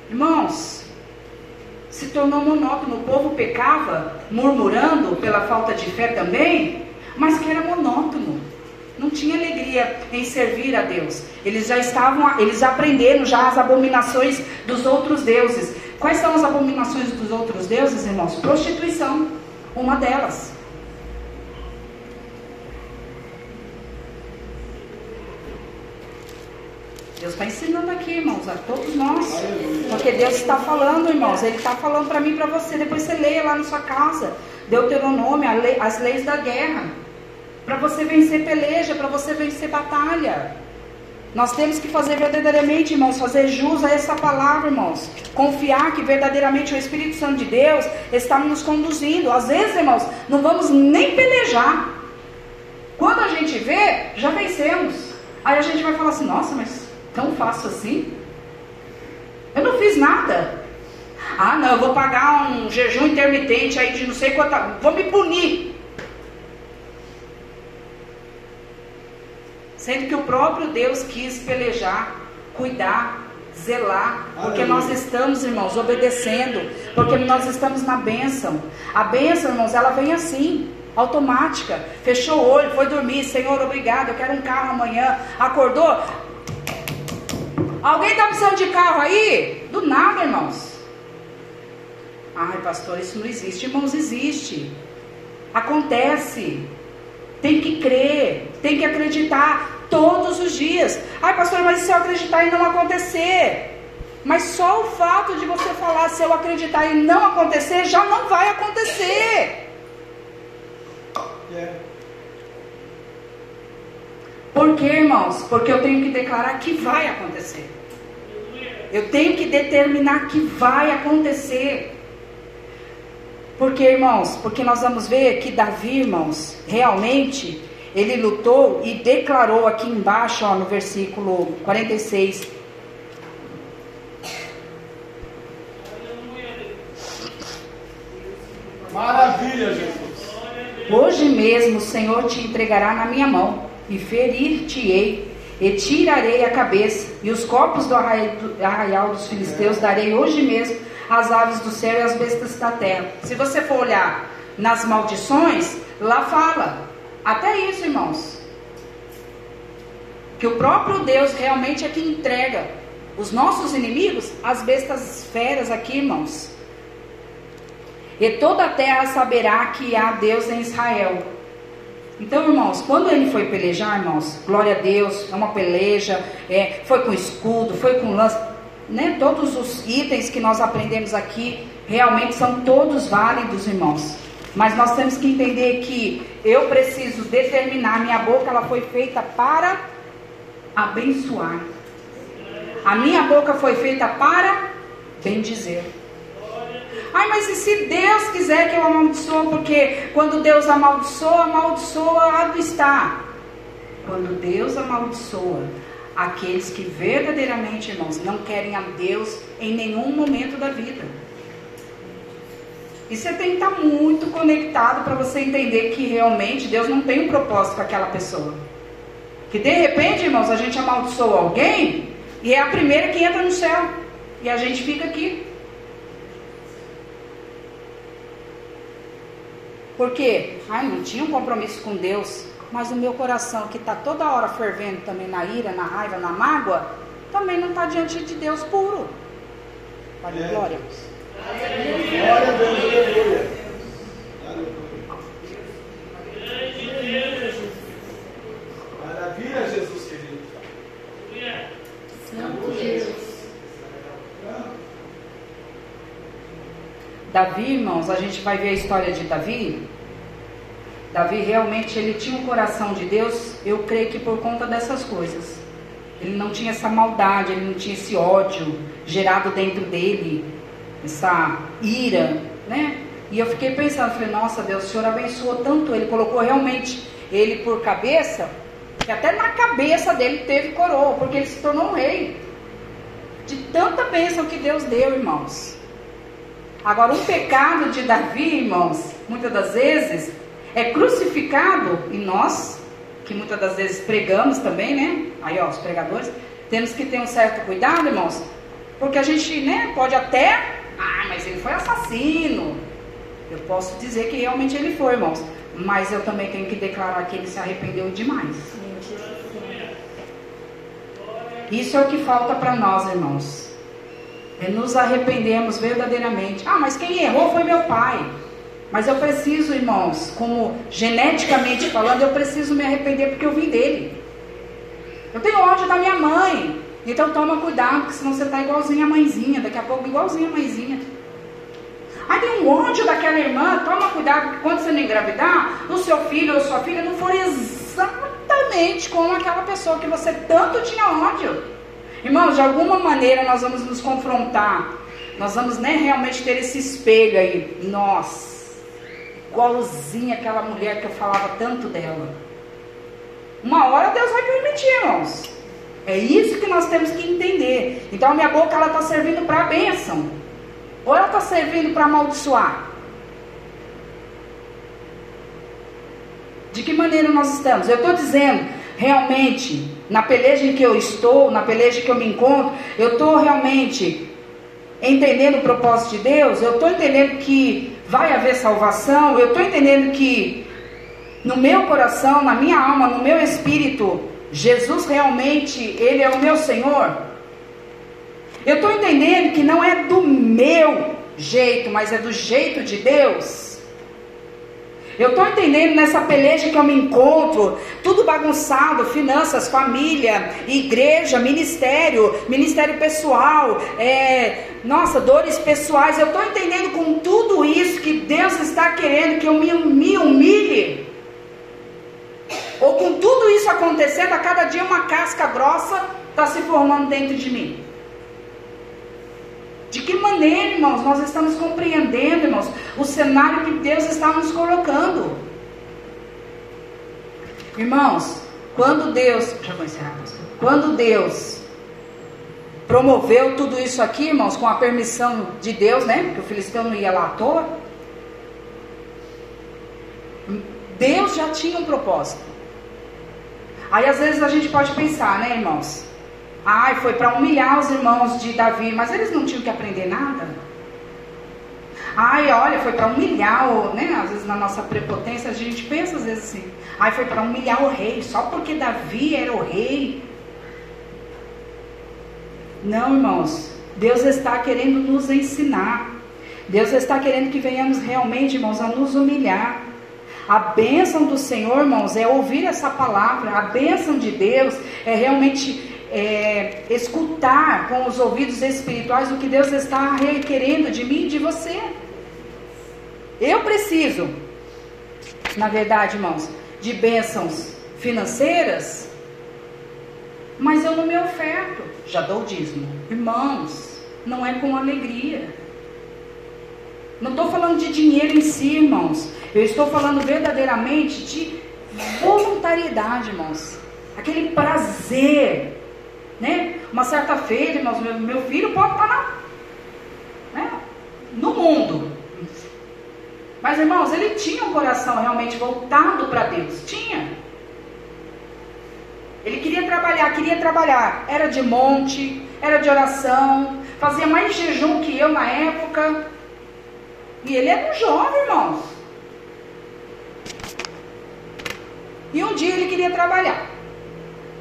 Irmãos, se tornou monótono. O povo pecava, murmurando pela falta de fé também, mas que era monótono. Não tinha alegria em servir a Deus. Eles já estavam, eles aprenderam já as abominações dos outros deuses. Quais são as abominações dos outros deuses, irmãos? Prostituição uma delas. Deus está ensinando aqui, irmãos, a todos nós. Porque Deus está falando, irmãos. Ele está falando para mim e para você. Depois você leia lá na sua casa. Deuteronômio, as leis da guerra. Para você vencer peleja, para você vencer batalha. Nós temos que fazer verdadeiramente, irmãos, fazer jus a essa palavra, irmãos. Confiar que verdadeiramente o Espírito Santo de Deus está nos conduzindo. Às vezes, irmãos, não vamos nem pelejar. Quando a gente vê, já vencemos. Aí a gente vai falar assim: nossa, mas tão fácil assim? Eu não fiz nada. Ah, não, eu vou pagar um jejum intermitente aí de não sei quanto. Vou me punir. Sendo que o próprio Deus quis pelejar, cuidar, zelar, porque nós estamos, irmãos, obedecendo, porque nós estamos na bênção. A bênção, irmãos, ela vem assim, automática. Fechou o olho, foi dormir, Senhor, obrigado, eu quero um carro amanhã. Acordou? Alguém está precisando de carro aí? Do nada, irmãos. Ai, pastor, isso não existe. Irmãos, existe. Acontece. Tem que crer, tem que acreditar todos os dias. Ai, pastor, mas se eu acreditar e não acontecer? Mas só o fato de você falar se eu acreditar e não acontecer, já não vai acontecer. Por quê, irmãos? Porque eu tenho que declarar que vai acontecer. Eu tenho que determinar que vai acontecer. Porque, irmãos, porque nós vamos ver que Davi, irmãos, realmente ele lutou e declarou aqui embaixo, ó, no versículo 46. Maravilha, Jesus. Hoje mesmo o Senhor te entregará na minha mão e ferir-te-ei e tirarei a cabeça e os corpos do arraial dos filisteus darei hoje mesmo as aves do céu e as bestas da terra. Se você for olhar nas maldições, lá fala. Até isso, irmãos. Que o próprio Deus realmente é que entrega os nossos inimigos às bestas feras aqui, irmãos. E toda a terra saberá que há Deus em Israel. Então, irmãos, quando ele foi pelejar, irmãos, glória a Deus, é uma peleja, é, foi com escudo, foi com lança né, todos os itens que nós aprendemos aqui realmente são todos válidos, irmãos. Mas nós temos que entender que eu preciso determinar, minha boca ela foi feita para abençoar. A minha boca foi feita para bendizer. Ai, mas e se Deus quiser que eu amaldiçoe? Porque quando Deus amaldiçoa, amaldiçoado está. Quando Deus amaldiçoa, aqueles que verdadeiramente, irmãos, não querem a Deus em nenhum momento da vida. E você tem que estar muito conectado para você entender que realmente Deus não tem um propósito com aquela pessoa. Que de repente, irmãos, a gente amaldiçoa alguém e é a primeira que entra no céu. E a gente fica aqui. Por quê? Ai, não tinha um compromisso com Deus mas o meu coração que está toda hora fervendo também na ira, na raiva, na mágoa, também não está diante de Deus puro. Vale é. glória. Glória a Deus. Maravilha, Jesus querido. Davi, irmãos, a gente vai ver a história de Davi. Davi realmente ele tinha um coração de Deus, eu creio que por conta dessas coisas. Ele não tinha essa maldade, ele não tinha esse ódio gerado dentro dele, essa ira, né? E eu fiquei pensando, falei, nossa Deus, o Senhor abençoou tanto ele, colocou realmente ele por cabeça, que até na cabeça dele teve coroa, porque ele se tornou um rei. De tanta bênção que Deus deu, irmãos. Agora, um pecado de Davi, irmãos, muitas das vezes, é crucificado, e nós, que muitas das vezes pregamos também, né? Aí, ó, os pregadores, temos que ter um certo cuidado, irmãos, porque a gente, né, pode até, ah, mas ele foi assassino. Eu posso dizer que realmente ele foi, irmãos, mas eu também tenho que declarar que ele se arrependeu demais. Isso é o que falta para nós, irmãos. É nos arrependermos verdadeiramente. Ah, mas quem errou foi meu pai. Mas eu preciso, irmãos, como geneticamente falando, eu preciso me arrepender porque eu vim dele. Eu tenho ódio da minha mãe. Então toma cuidado, porque senão você está igualzinha a mãezinha, daqui a pouco igualzinha a mãezinha. Aí tem um ódio daquela irmã, toma cuidado, porque quando você não engravidar, o seu filho ou sua filha não for exatamente como aquela pessoa que você tanto tinha ódio. Irmãos, de alguma maneira nós vamos nos confrontar. Nós vamos né, realmente ter esse espelho aí. Nós igualzinha aquela mulher que eu falava tanto dela. Uma hora Deus vai permitir, irmãos. É isso que nós temos que entender. Então a minha boca ela está servindo para a bênção. Ou ela está servindo para amaldiçoar? De que maneira nós estamos? Eu estou dizendo, realmente, na peleja em que eu estou, na peleja que eu me encontro, eu estou realmente entendendo o propósito de Deus? Eu estou entendendo que vai haver salvação, eu estou entendendo que no meu coração, na minha alma, no meu espírito, Jesus realmente, Ele é o meu Senhor. Eu estou entendendo que não é do meu jeito, mas é do jeito de Deus. Eu estou entendendo nessa peleja que eu me encontro, tudo bagunçado, finanças, família, igreja, ministério, ministério pessoal, é, nossa, dores pessoais. Eu estou entendendo com tudo isso que Deus está querendo que eu me, me humilhe. Ou com tudo isso acontecendo, a cada dia uma casca grossa está se formando dentro de mim. De que maneira, irmãos, nós estamos compreendendo, irmãos, o cenário que Deus está nos colocando? Irmãos, quando Deus, já vou encerrar, quando Deus promoveu tudo isso aqui, irmãos, com a permissão de Deus, né? Porque o filisteu não ia lá à toa. Deus já tinha um propósito. Aí às vezes a gente pode pensar, né, irmãos? Ai, foi para humilhar os irmãos de Davi, mas eles não tinham que aprender nada. Ai, olha, foi para humilhar, né? Às vezes na nossa prepotência a gente pensa às vezes assim. Ai, foi para humilhar o rei, só porque Davi era o rei. Não, irmãos. Deus está querendo nos ensinar. Deus está querendo que venhamos realmente, irmãos, a nos humilhar. A bênção do Senhor, irmãos, é ouvir essa palavra. A bênção de Deus é realmente é, escutar com os ouvidos espirituais o que Deus está requerendo de mim e de você. Eu preciso, na verdade, irmãos, de bênçãos financeiras, mas eu não me oferto, já dou dízimo. Irmãos, não é com alegria. Não estou falando de dinheiro em si, irmãos. Eu estou falando verdadeiramente de voluntariedade, irmãos. Aquele prazer né? Uma certa feita, irmãos, meu, meu filho pode estar na, né? no mundo. Mas, irmãos, ele tinha um coração realmente voltado para Deus. Tinha. Ele queria trabalhar, queria trabalhar. Era de monte, era de oração, fazia mais jejum que eu na época. E ele era um jovem, irmãos. E um dia ele queria trabalhar.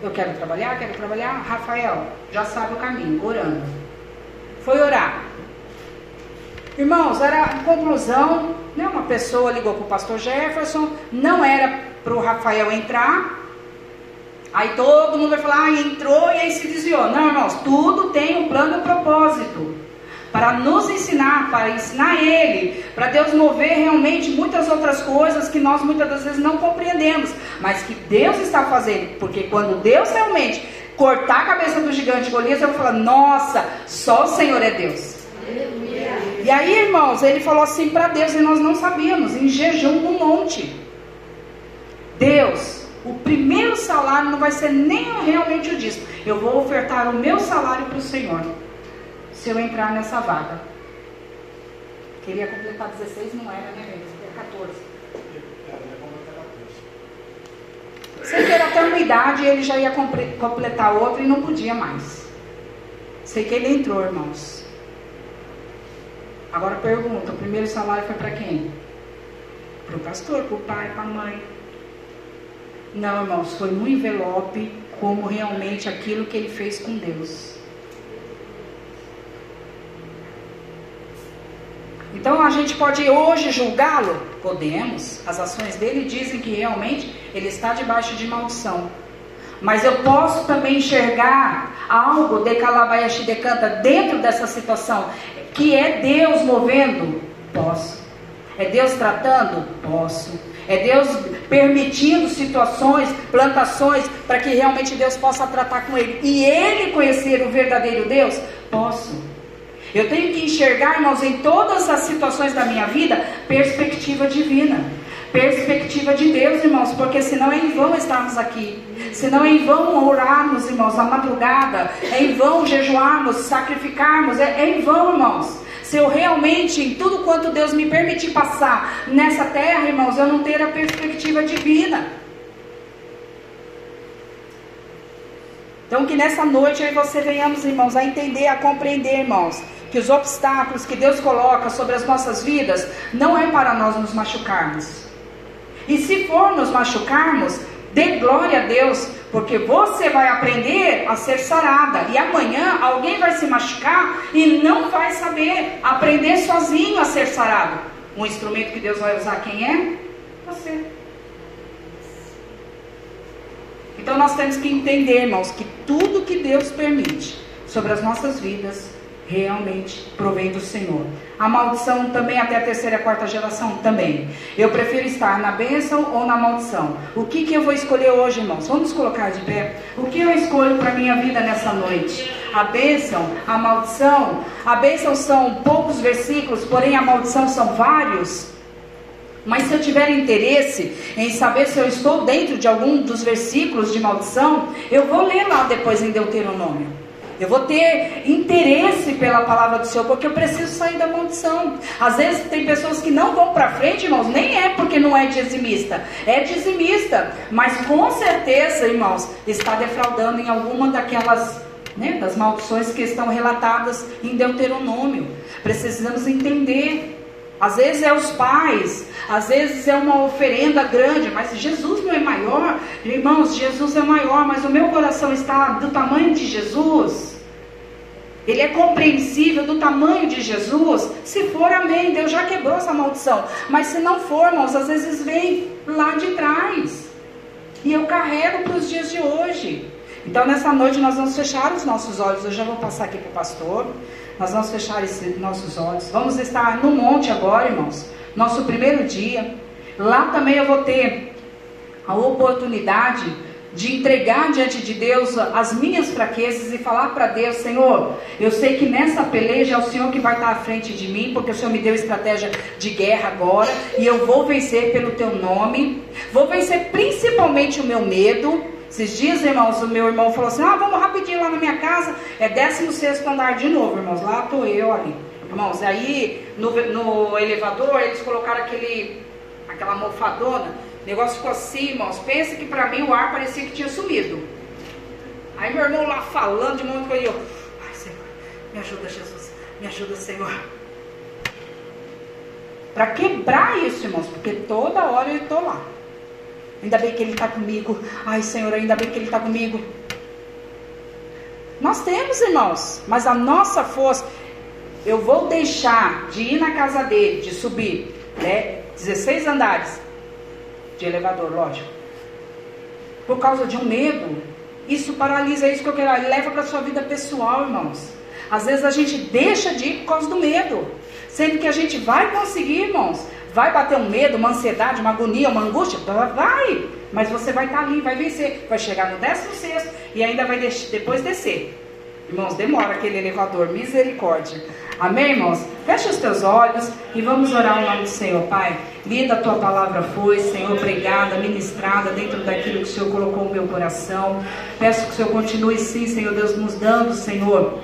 Eu quero trabalhar, quero trabalhar. Rafael, já sabe o caminho, orando. Foi orar. Irmãos, era conclusão, né? Uma pessoa ligou para o pastor Jefferson, não era para o Rafael entrar. Aí todo mundo vai falar, ah, entrou e aí se desviou. Não, irmãos, tudo tem um plano e um propósito. Para nos ensinar, para ensinar ele, para Deus mover realmente muitas outras coisas que nós muitas das vezes não compreendemos, mas que Deus está fazendo, porque quando Deus realmente cortar a cabeça do gigante Golias, eu falar: Nossa, só o Senhor é Deus. E aí, irmãos, ele falou assim para Deus e nós não sabíamos, em jejum no monte. Deus, o primeiro salário não vai ser nem realmente o dízimo. Eu vou ofertar o meu salário para o Senhor. Se eu entrar nessa vaga. Queria completar 16, não era, né, velho? É 14. Sei que era até uma idade ele já ia completar outra e não podia mais. Sei que ele entrou, irmãos. Agora pergunta: o primeiro salário foi para quem? Para o pastor, para o pai, para a mãe. Não, irmãos, foi no envelope como realmente aquilo que ele fez com Deus. Então a gente pode hoje julgá-lo? Podemos. As ações dele dizem que realmente ele está debaixo de maldição. Mas eu posso também enxergar algo de Calabayashi decanta dentro dessa situação, que é Deus movendo? Posso. É Deus tratando? Posso. É Deus permitindo situações, plantações, para que realmente Deus possa tratar com ele. E ele conhecer o verdadeiro Deus? Posso. Eu tenho que enxergar, irmãos, em todas as situações da minha vida, perspectiva divina. Perspectiva de Deus, irmãos, porque senão é em vão estarmos aqui. Senão é em vão orarmos, irmãos, à madrugada. É em vão jejuarmos, sacrificarmos. É, é em vão, irmãos. Se eu realmente, em tudo quanto Deus me permitir passar nessa terra, irmãos, eu não ter a perspectiva divina. Então, que nessa noite aí você venhamos, irmãos, a entender, a compreender, irmãos, que os obstáculos que Deus coloca sobre as nossas vidas não é para nós nos machucarmos. E se for nos machucarmos, dê glória a Deus, porque você vai aprender a ser sarada. E amanhã alguém vai se machucar e não vai saber aprender sozinho a ser sarado. Um instrumento que Deus vai usar quem é? Você. Então nós temos que entender, irmãos, que tudo que Deus permite sobre as nossas vidas realmente provém do Senhor. A maldição também até a terceira e a quarta geração também. Eu prefiro estar na bênção ou na maldição. O que, que eu vou escolher hoje, irmãos? Vamos colocar de pé. O que eu escolho para minha vida nessa noite? A bênção, a maldição. A bênção são poucos versículos, porém a maldição são vários. Mas se eu tiver interesse em saber se eu estou dentro de algum dos versículos de maldição, eu vou ler lá depois em Deuteronômio. Eu vou ter interesse pela palavra do Senhor, porque eu preciso sair da maldição. Às vezes tem pessoas que não vão para frente, irmãos, nem é porque não é dizimista, é dizimista, mas com certeza, irmãos, está defraudando em alguma daquelas né, das maldições que estão relatadas em Deuteronômio. Precisamos entender. Às vezes é os pais, às vezes é uma oferenda grande, mas Jesus não é maior. Irmãos, Jesus é maior, mas o meu coração está do tamanho de Jesus. Ele é compreensível do tamanho de Jesus. Se for, amém. Deus já quebrou essa maldição. Mas se não for, irmãos, às vezes vem lá de trás. E eu carrego para os dias de hoje. Então, nessa noite, nós vamos fechar os nossos olhos. Eu já vou passar aqui para o pastor. Nós vamos fechar esses nossos olhos. Vamos estar no monte agora, irmãos. Nosso primeiro dia. Lá também eu vou ter a oportunidade de entregar diante de Deus as minhas fraquezas e falar para Deus, Senhor, eu sei que nessa peleja é o Senhor que vai estar à frente de mim, porque o Senhor me deu estratégia de guerra agora, e eu vou vencer pelo teu nome, vou vencer principalmente o meu medo. Esses dias, irmãos, o meu irmão falou assim: Ah, vamos rapidinho lá na minha casa, é 16 andar de novo, irmãos, lá estou eu ali. Irmãos, aí no, no elevador eles colocaram aquele, aquela almofadona o negócio ficou assim, irmãos. Pensa que para mim o ar parecia que tinha sumido. Aí meu irmão lá falando de um monte coisa. Eu, ai Senhor, me ajuda, Jesus. Me ajuda, Senhor. Para quebrar isso, irmãos, porque toda hora eu estou lá. Ainda bem que Ele está comigo. Ai, Senhor, ainda bem que Ele está comigo. Nós temos, irmãos, mas a nossa força. Eu vou deixar de ir na casa dele, de subir, né? 16 andares de elevador, lógico. Por causa de um medo, isso paralisa, é isso que eu quero, leva para a sua vida pessoal, irmãos. Às vezes a gente deixa de ir por causa do medo. Sendo que a gente vai conseguir, irmãos. Vai bater um medo, uma ansiedade, uma agonia, uma angústia? Vai! Mas você vai estar ali, vai vencer. Vai chegar no 16 e ainda vai depois descer. Irmãos, demora aquele elevador, misericórdia. Amém, irmãos? Fecha os teus olhos e vamos orar no nome do Senhor, Pai. Lida a tua palavra foi, Senhor, pregada, ministrada dentro daquilo que o Senhor colocou no meu coração. Peço que o Senhor continue sim, Senhor Deus, nos dando, Senhor,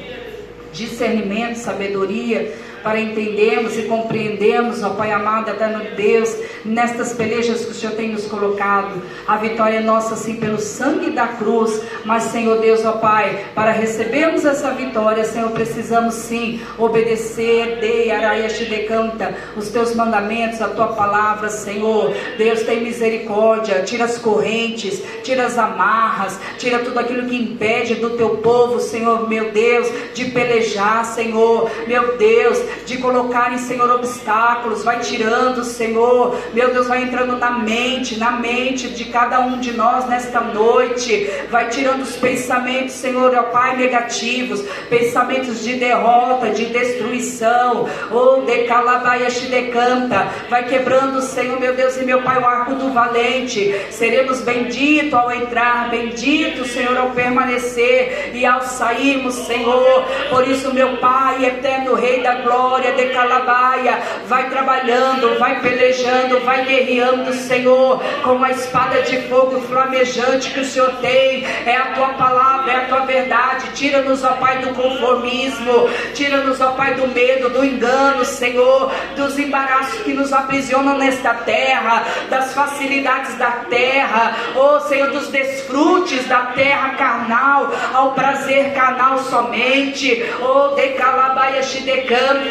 discernimento, sabedoria para entendermos e compreendermos, ó Pai amado, eterno Deus, nestas pelejas que o Senhor tem nos colocado. A vitória é nossa, sim, pelo sangue da cruz, mas, Senhor Deus, ó Pai, para recebermos essa vitória, Senhor, precisamos sim obedecer, de Araias de canta, os teus mandamentos, a tua palavra, Senhor. Deus tem misericórdia, tira as correntes, tira as amarras, tira tudo aquilo que impede do teu povo, Senhor, meu Deus, de pelejar, Senhor, meu Deus, de colocarem, Senhor, obstáculos, vai tirando, Senhor, meu Deus, vai entrando na mente, na mente de cada um de nós nesta noite, vai tirando os pensamentos, Senhor, ó Pai, negativos, pensamentos de derrota, de destruição, ou de calabaia decanta, vai quebrando, Senhor, meu Deus e meu Pai, o arco do valente, seremos benditos ao entrar, bendito, Senhor, ao permanecer e ao sairmos, Senhor, por isso, meu Pai, eterno Rei da glória, glória de Calabaia. Vai trabalhando, vai pelejando, vai guerreando, Senhor, com a espada de fogo flamejante que o Senhor tem. É a tua palavra, é a tua verdade. Tira-nos, ó Pai, do conformismo. Tira-nos, ó Pai, do medo, do engano, Senhor, dos embaraços que nos aprisionam nesta terra, das facilidades da terra, ó Senhor, dos desfrutes da terra carnal, ao prazer carnal somente. Ó de Calabaia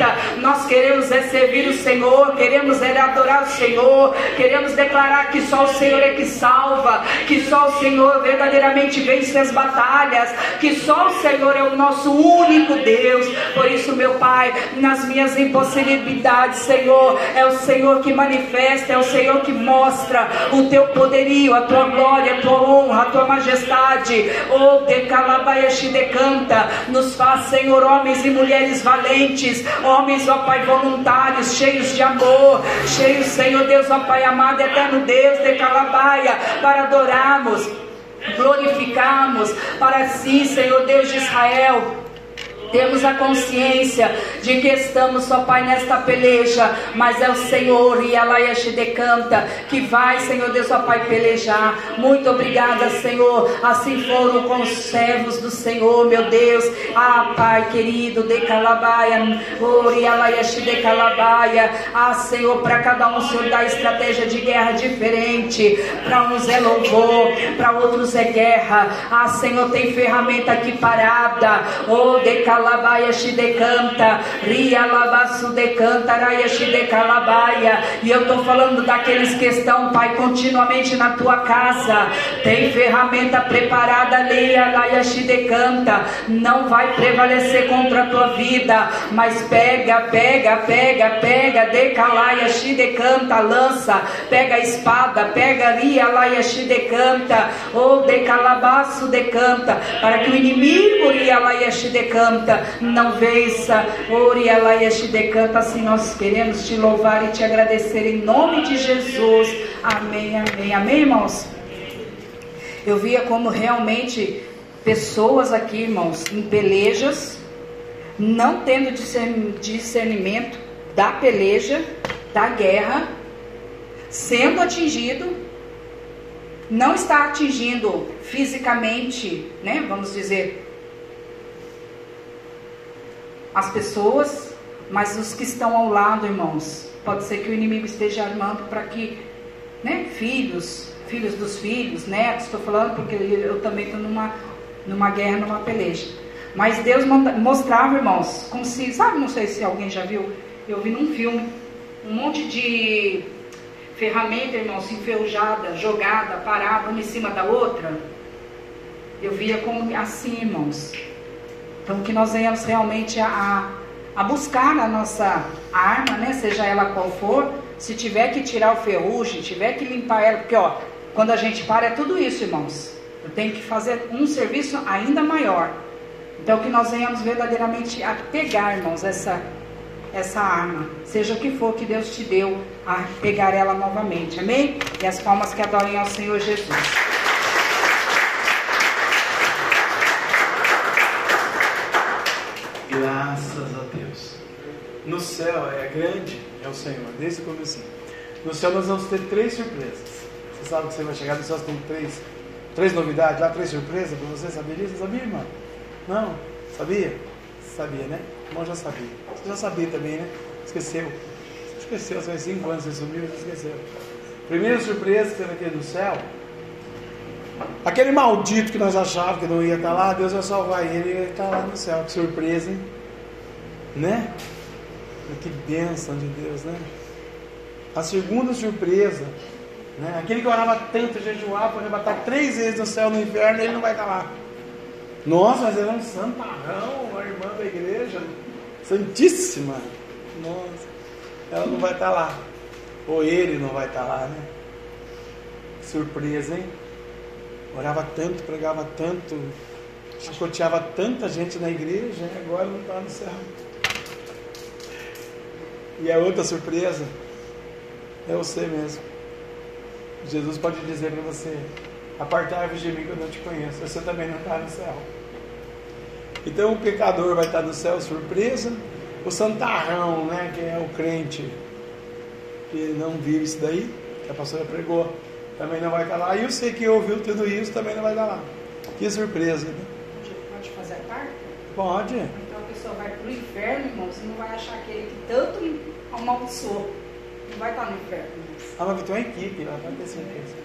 Xidecanta nós queremos é servir o Senhor, queremos é adorar o Senhor, queremos declarar que só o Senhor é que salva, que só o Senhor verdadeiramente vence as batalhas, que só o Senhor é o nosso único Deus. Por isso, meu Pai, nas minhas impossibilidades, Senhor, é o Senhor que manifesta, é o Senhor que mostra o teu poderio, a tua glória, a tua honra, a tua majestade. Oh, de Calabaiaxi decanta, nos faz, Senhor, homens e mulheres valentes, homens, ó Pai, voluntários, cheios de amor, cheios, Senhor Deus, ó Pai amado, eterno Deus de Calabaia, para adorarmos, glorificarmos para si, Senhor Deus de Israel temos a consciência de que estamos, ó Pai, nesta peleja, mas é o Senhor e ela decanta que vai, Senhor Deus, ó Pai, pelejar. Muito obrigada, Senhor. Assim foram com os servos do Senhor, meu Deus. Ah, Pai querido, de Calabaia, Ori Alaiashi de Calabaia. Ah, Senhor, para cada um, Senhor, dá estratégia de guerra diferente. Para uns é louvor, para outros é guerra. Ah, Senhor, tem ferramenta aqui parada. Oh, de Calabaia calabaia decanta, ria labaço decanta, raia decalabaia. E eu estou falando daqueles que estão, Pai, continuamente na tua casa. Tem ferramenta preparada, leia, laia decanta. Não vai prevalecer contra a tua vida, mas pega, pega, pega, pega, decalaia decanta, lança, pega a espada, pega ria, laia decanta, ou decalabaço decanta, para que o inimigo ria, laia decanta não vença. Ori te decanta, assim nós queremos te louvar e te agradecer em nome de Jesus. Amém, amém, amém, irmãos. Eu via como realmente pessoas aqui, irmãos, em pelejas, não tendo discernimento da peleja, da guerra, sendo atingido, não está atingindo fisicamente, né? Vamos dizer, as pessoas, mas os que estão ao lado, irmãos. Pode ser que o inimigo esteja armando para que, né, filhos, filhos dos filhos, netos, estou falando porque eu também estou numa, numa guerra, numa peleja. Mas Deus mostrava, irmãos, como se, sabe, não sei se alguém já viu, eu vi num filme, um monte de ferramenta, irmãos, enferrujada, jogada, parada, uma em cima da outra. Eu via como assim, irmãos. Então, que nós venhamos realmente a, a buscar a nossa arma, né? Seja ela qual for. Se tiver que tirar o ferrugem, tiver que limpar ela, porque ó, quando a gente para é tudo isso, irmãos. Eu tenho que fazer um serviço ainda maior. Então que nós venhamos verdadeiramente a pegar, irmãos, essa essa arma, seja o que for que Deus te deu, a pegar ela novamente. Amém? E as palmas que adorem ao Senhor Jesus. Graças a Deus. No céu é grande, é o Senhor, desde o começo. No céu nós vamos ter três surpresas. Você sabe que você vai chegar no céu, tem três, três novidades lá, três surpresas para você, sabia disso? Sabia, irmão? Não? Sabia? Sabia, né? Irmão já sabia. Você já sabia também, né? Esqueceu. Você esqueceu, você faz cinco anos, você sumiu, você esqueceu. Primeira surpresa que teve aqui no céu. Aquele maldito que nós achávamos que não ia estar lá, Deus vai salvar ele e ele está lá no céu. Que surpresa, hein? Né? Que bênção de Deus, né? A segunda surpresa, né? aquele que orava tanto, jejuar, para arrebatar três vezes no céu no inferno, ele não vai estar lá. Nossa, mas ele é um santarrão, uma irmã da igreja, santíssima. Nossa, ela não vai estar lá. Ou ele não vai estar lá, né? Surpresa, hein? Orava tanto, pregava tanto, chicoteava tanta gente na igreja, agora não está no céu. E a outra surpresa é você mesmo. Jesus pode dizer para você: Apartai-vos de mim que eu não te conheço. Você também não está no céu. Então o pecador vai estar no céu surpresa. O santarrão, né, que é o crente que não vive isso daí, que a pastora pregou, também não vai estar lá. E sei que ouviu tudo isso também não vai estar lá. Que surpresa, né? Pode fazer parte? Pode. Então a pessoa vai para o inferno, irmão, você não vai achar aquele que tanto amaldiçoou. Não vai estar no inferno. Ah, mas tem uma equipe lá, pode ter certeza.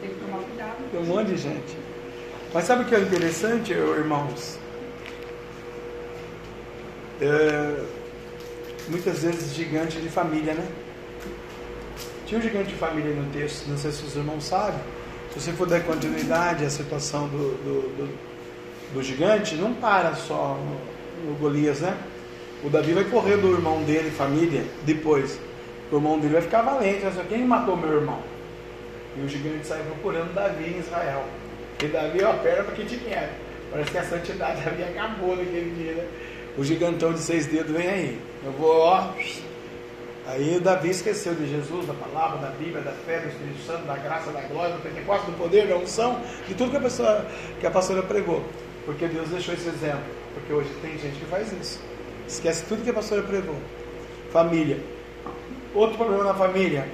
Tem que tomar cuidado. Tem um monte de gente. Mas sabe o que é interessante, irmãos? É, muitas vezes gigante de família, né? Tinha um gigante de família no texto, não sei se os irmãos sabem. Se você for dar continuidade à situação do, do, do, do gigante, não para só no, no, Golias, né? O Davi vai correr do irmão dele, família, depois. O irmão dele vai ficar valente, dizer, quem matou meu irmão? E o gigante sai procurando Davi em Israel. E Davi, ó, pera que dinheiro. Parece que a santidade Davi acabou naquele dia, né? O gigantão de seis dedos vem aí. Eu vou, ó. Aí Davi esqueceu de Jesus, da palavra, da Bíblia, da fé, do Espírito Santo, da graça, da glória, do Pentecostes, do poder, da unção, de tudo que a pessoa, que a pastora pregou. Porque Deus deixou esse exemplo. Porque hoje tem gente que faz isso. Esquece tudo que a pastora pregou. Família. Outro problema na família.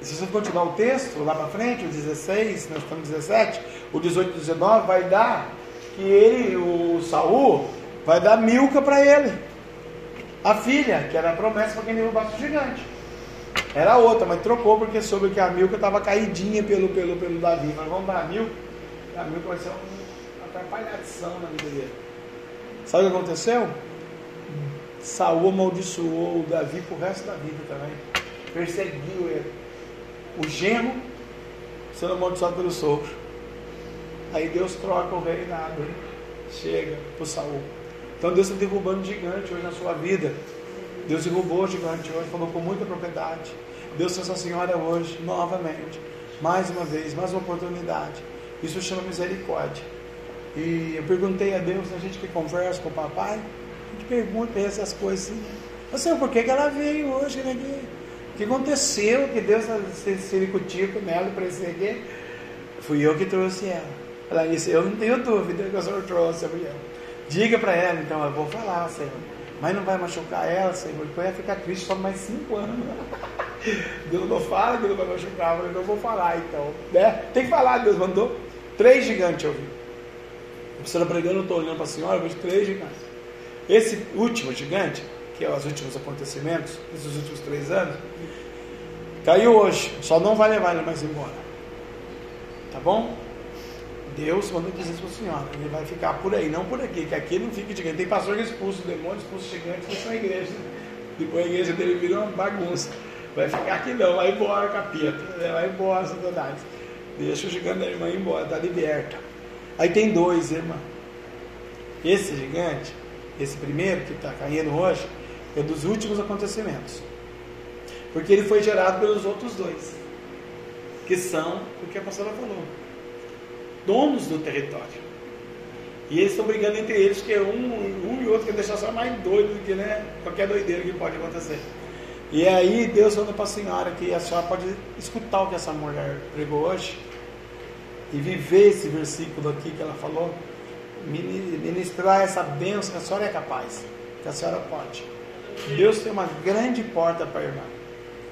Se você continuar o texto lá para frente, o 16, nós estamos no 17, o 18 e 19, vai dar que ele, o Saul, vai dar Milca para ele. A filha, que era a promessa para quem derrubasse o gigante. Era outra, mas trocou porque soube que a Milca estava caidinha pelo, pelo, pelo Davi. Mas vamos dar a. A Milca vai ser uma atrapalhação na vida dele. Sabe o que aconteceu? Saul amaldiçoou o Davi pro resto da vida também. Perseguiu ele. O genro sendo amaldiçoado pelo sogro. Aí Deus troca o reinado. Chega pro Saul. Então Deus está derrubando gigante hoje na sua vida. Deus derrubou o gigante hoje, falou com muita propriedade. Deus fez a senhora hoje, novamente. Mais uma vez, mais uma oportunidade. Isso chama misericórdia. E eu perguntei a Deus, a gente que conversa com o papai, a gente pergunta essas coisas assim. Você, por que, que ela veio hoje né? O que aconteceu que Deus se ciricutico nela para esse aqui? Fui eu que trouxe ela. Ela disse, eu não tenho dúvida que o senhor trouxe a mulher. Diga para ela, então, eu vou falar, Senhor. Mas não vai machucar ela, Senhor, porque vai ficar triste por mais cinco anos. Deus não fala que não vai machucar, mas eu vou falar, então. Né? Tem que falar, Deus mandou. Três gigantes eu vi. A pessoa pregando, eu estou olhando para a senhora, eu vejo três gigantes. Esse último gigante, que é os últimos acontecimentos, esses últimos três anos, caiu hoje. Só não vai levar ele mais embora. Tá bom? Deus manda dizer para a senhora, ele vai ficar por aí, não por aqui, que aqui não fica gigante. Tem pastor que expulsa o demônio, expulsa o gigante, deixa a igreja. Depois a igreja dele vira uma bagunça. Vai ficar aqui não, vai embora capeta, vai embora Satanás. Deixa o gigante da irmã ir embora, está liberta. Aí tem dois, irmã. Esse gigante, esse primeiro que está caindo hoje, é dos últimos acontecimentos. Porque ele foi gerado pelos outros dois, que são o que a pastora falou donos do território. E eles estão brigando entre eles, que um, um e outro quer deixar só mais doido do que né, qualquer doideira que pode acontecer. E aí Deus falou para a senhora que a senhora pode escutar o que essa mulher pregou hoje e viver esse versículo aqui que ela falou, ministrar essa bênção que a senhora é capaz, que a senhora pode. Deus tem uma grande porta para a irmã.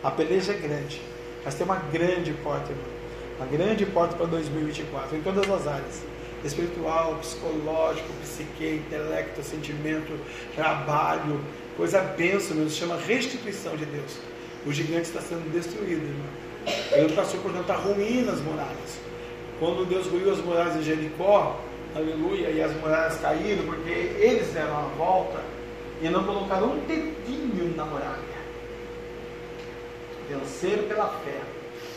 A peleja é grande, mas tem uma grande porta, irmã. Uma grande porta para 2024, em todas as áreas espiritual, psicológico, psique, intelecto, sentimento, trabalho, coisa benção, meu, se chama restituição de Deus. O gigante está sendo destruído, irmão. Ele passou por tantas ruínas muralhas. Quando Deus ruiu as muralhas de Jericó, aleluia, e as muralhas caíram, porque eles deram a volta e não colocaram um dedinho na muralha. Venceram pela fé.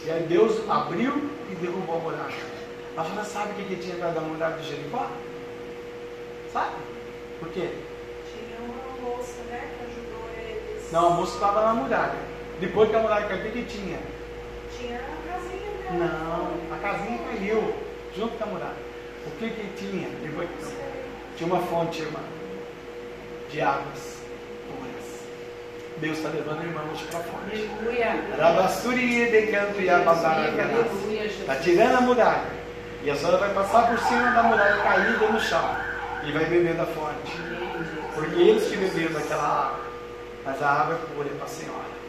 E aí Deus abriu e derrubou a muralha. A senhora sabe o que, que tinha atrás da muralha de Jericó? Sabe? Por quê? Tinha uma moça, né, que ajudou eles. Não, a moça estava na muralha. Depois que a muralha caiu, o que, que tinha? Tinha a casinha dela. Não, a casinha caiu junto com a muralha. O que que tinha? Depois. Tinha uma fonte, irmã, de águas. Deus está levando irmãos para a fonte. Aleluia. E Está tirando a muralha. E a senhora vai passar por cima da muralha caída no chão. E vai beber da fonte. Porque eles que beberam daquela água. Mas a água é pura para a senhora.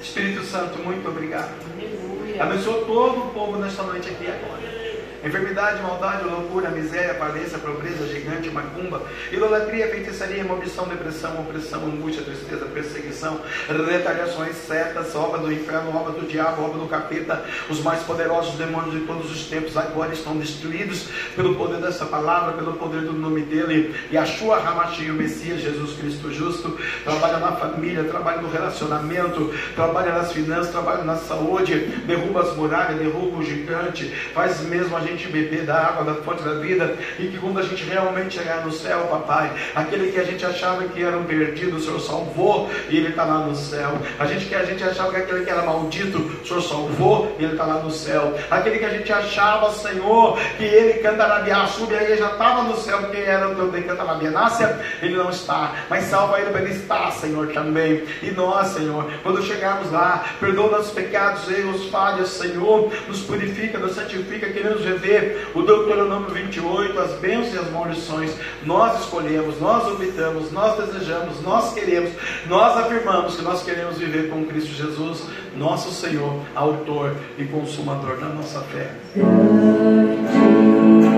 Espírito Santo, muito obrigado. Aleluia. Abençoa todo o povo nesta noite aqui agora. Enfermidade, maldade, loucura, miséria, falência, pobreza, gigante, macumba, idolatria, feitiçaria, maldição, depressão, opressão, angústia, tristeza, perseguição, retaliações, setas, obra do inferno, obra do diabo, obra do capeta, os mais poderosos demônios de todos os tempos agora estão destruídos pelo poder dessa palavra, pelo poder do nome dele. E a sua Ramachinho, Messias, Jesus Cristo justo, trabalha na família, trabalha no relacionamento, trabalha nas finanças, trabalha na saúde, derruba as muralhas, derruba o gigante, faz mesmo a gente beber da água da fonte da vida e que quando a gente realmente chegar no céu, papai, aquele que a gente achava que era um perdido, o Senhor salvou e ele está lá no céu. A gente que a gente achava que aquele que era maldito, o Senhor salvou e ele está lá no céu. Aquele que a gente achava, Senhor, que ele cantarabiá, sube aí, já estava no céu, porque era o teu de cantarabianácia, ele não está, mas salva ele para ele estar, Senhor, também. E nós, Senhor, quando chegarmos lá, perdoa nossos pecados, erros, falhas, Senhor, nos purifica, nos santifica, queremos viver o Deuteronômio 28, as bênçãos e as maldições. Nós escolhemos, nós optamos, nós desejamos, nós queremos, nós afirmamos que nós queremos viver com Cristo Jesus, nosso Senhor, autor e consumador da nossa fé.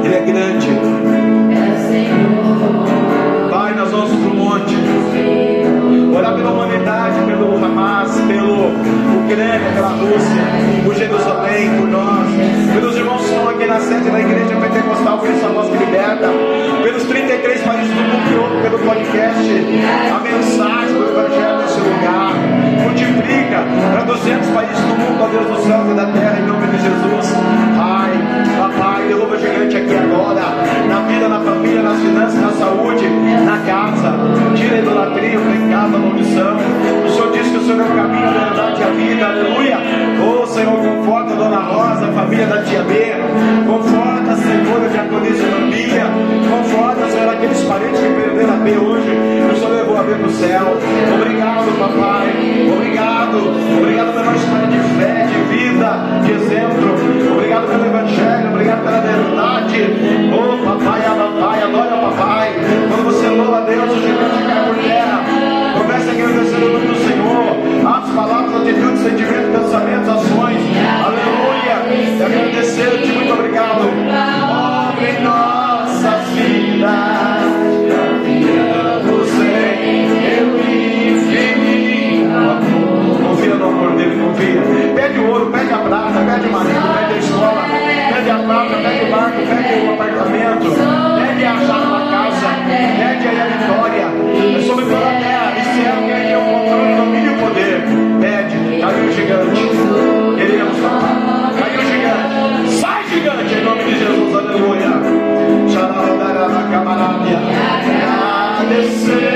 Ele é grande. Pai, nós vamos para o monte. Orar pela humanidade, pelo Hamas, pelo Ucrânia, pela Rússia, por Jerusalém, por nós, pelos na sede da Igreja Pentecostal, Cristo a voz que liberta, pelos 33 países do mundo pelo podcast, a mensagem do Evangelho nesse lugar. Multiplica para 200 países do mundo, ó Deus do céu e da terra, em nome de Jesus. Pai, papai, derruba gigante aqui agora, na vida, na família, nas finanças, na saúde, na casa. Tira a idolatria, o pecado, a maldição. O Senhor diz que o Senhor é o caminho, a verdade e a vida. Aleluia. Ô Senhor, conforta a Dona Rosa, a família da tia B. Conforta, Senhor, a diaconisa Bia. Conforta, Senhor, aqueles parentes que perderam a B hoje. O Senhor levou a B para o céu. Obrigado, papai. Obrigado. Obrigado pela história de fé, de vida, de exemplo. Obrigado pelo Evangelho. Obrigado pela verdade. Oh, papai, papai, adora papai. Quando você louva a Deus, o gigante cai por terra. Comece a agradecer o nome do Senhor. Atos, palavras, atitudes, sentimentos, pensamentos, ações. Aleluia. E agradecer-te. Muito obrigado. Obra em nossas vidas. Confia no amor dele, confia. Pede o ouro, pede a prata, pede o marido, pede a escola, pede a prata, pede o apartamento, pede a da casa, pede aí a vitória. É sobre toda a terra. E se é alguém tem o controle, domínio e poder, pede. Caiu o gigante. Queremos falar. Caiu o gigante. Sai, gigante, em nome de Jesus. Aleluia. Xarabarabacabarábia. Agradecer-te. Por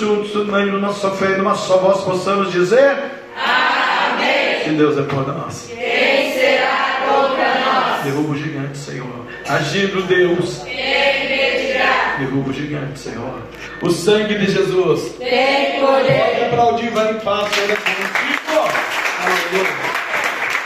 juntos, unânime numa só fé, numa só voz, possamos dizer: Amém. Se Deus é por nós. Quem será contra nós? Derruba o gigante, Senhor. Agindo Deus. Derruba o gigante, Senhor. O sangue de Jesus. Tem poder. Pode aplaudir, vai em paz, Senhor. Aleluia.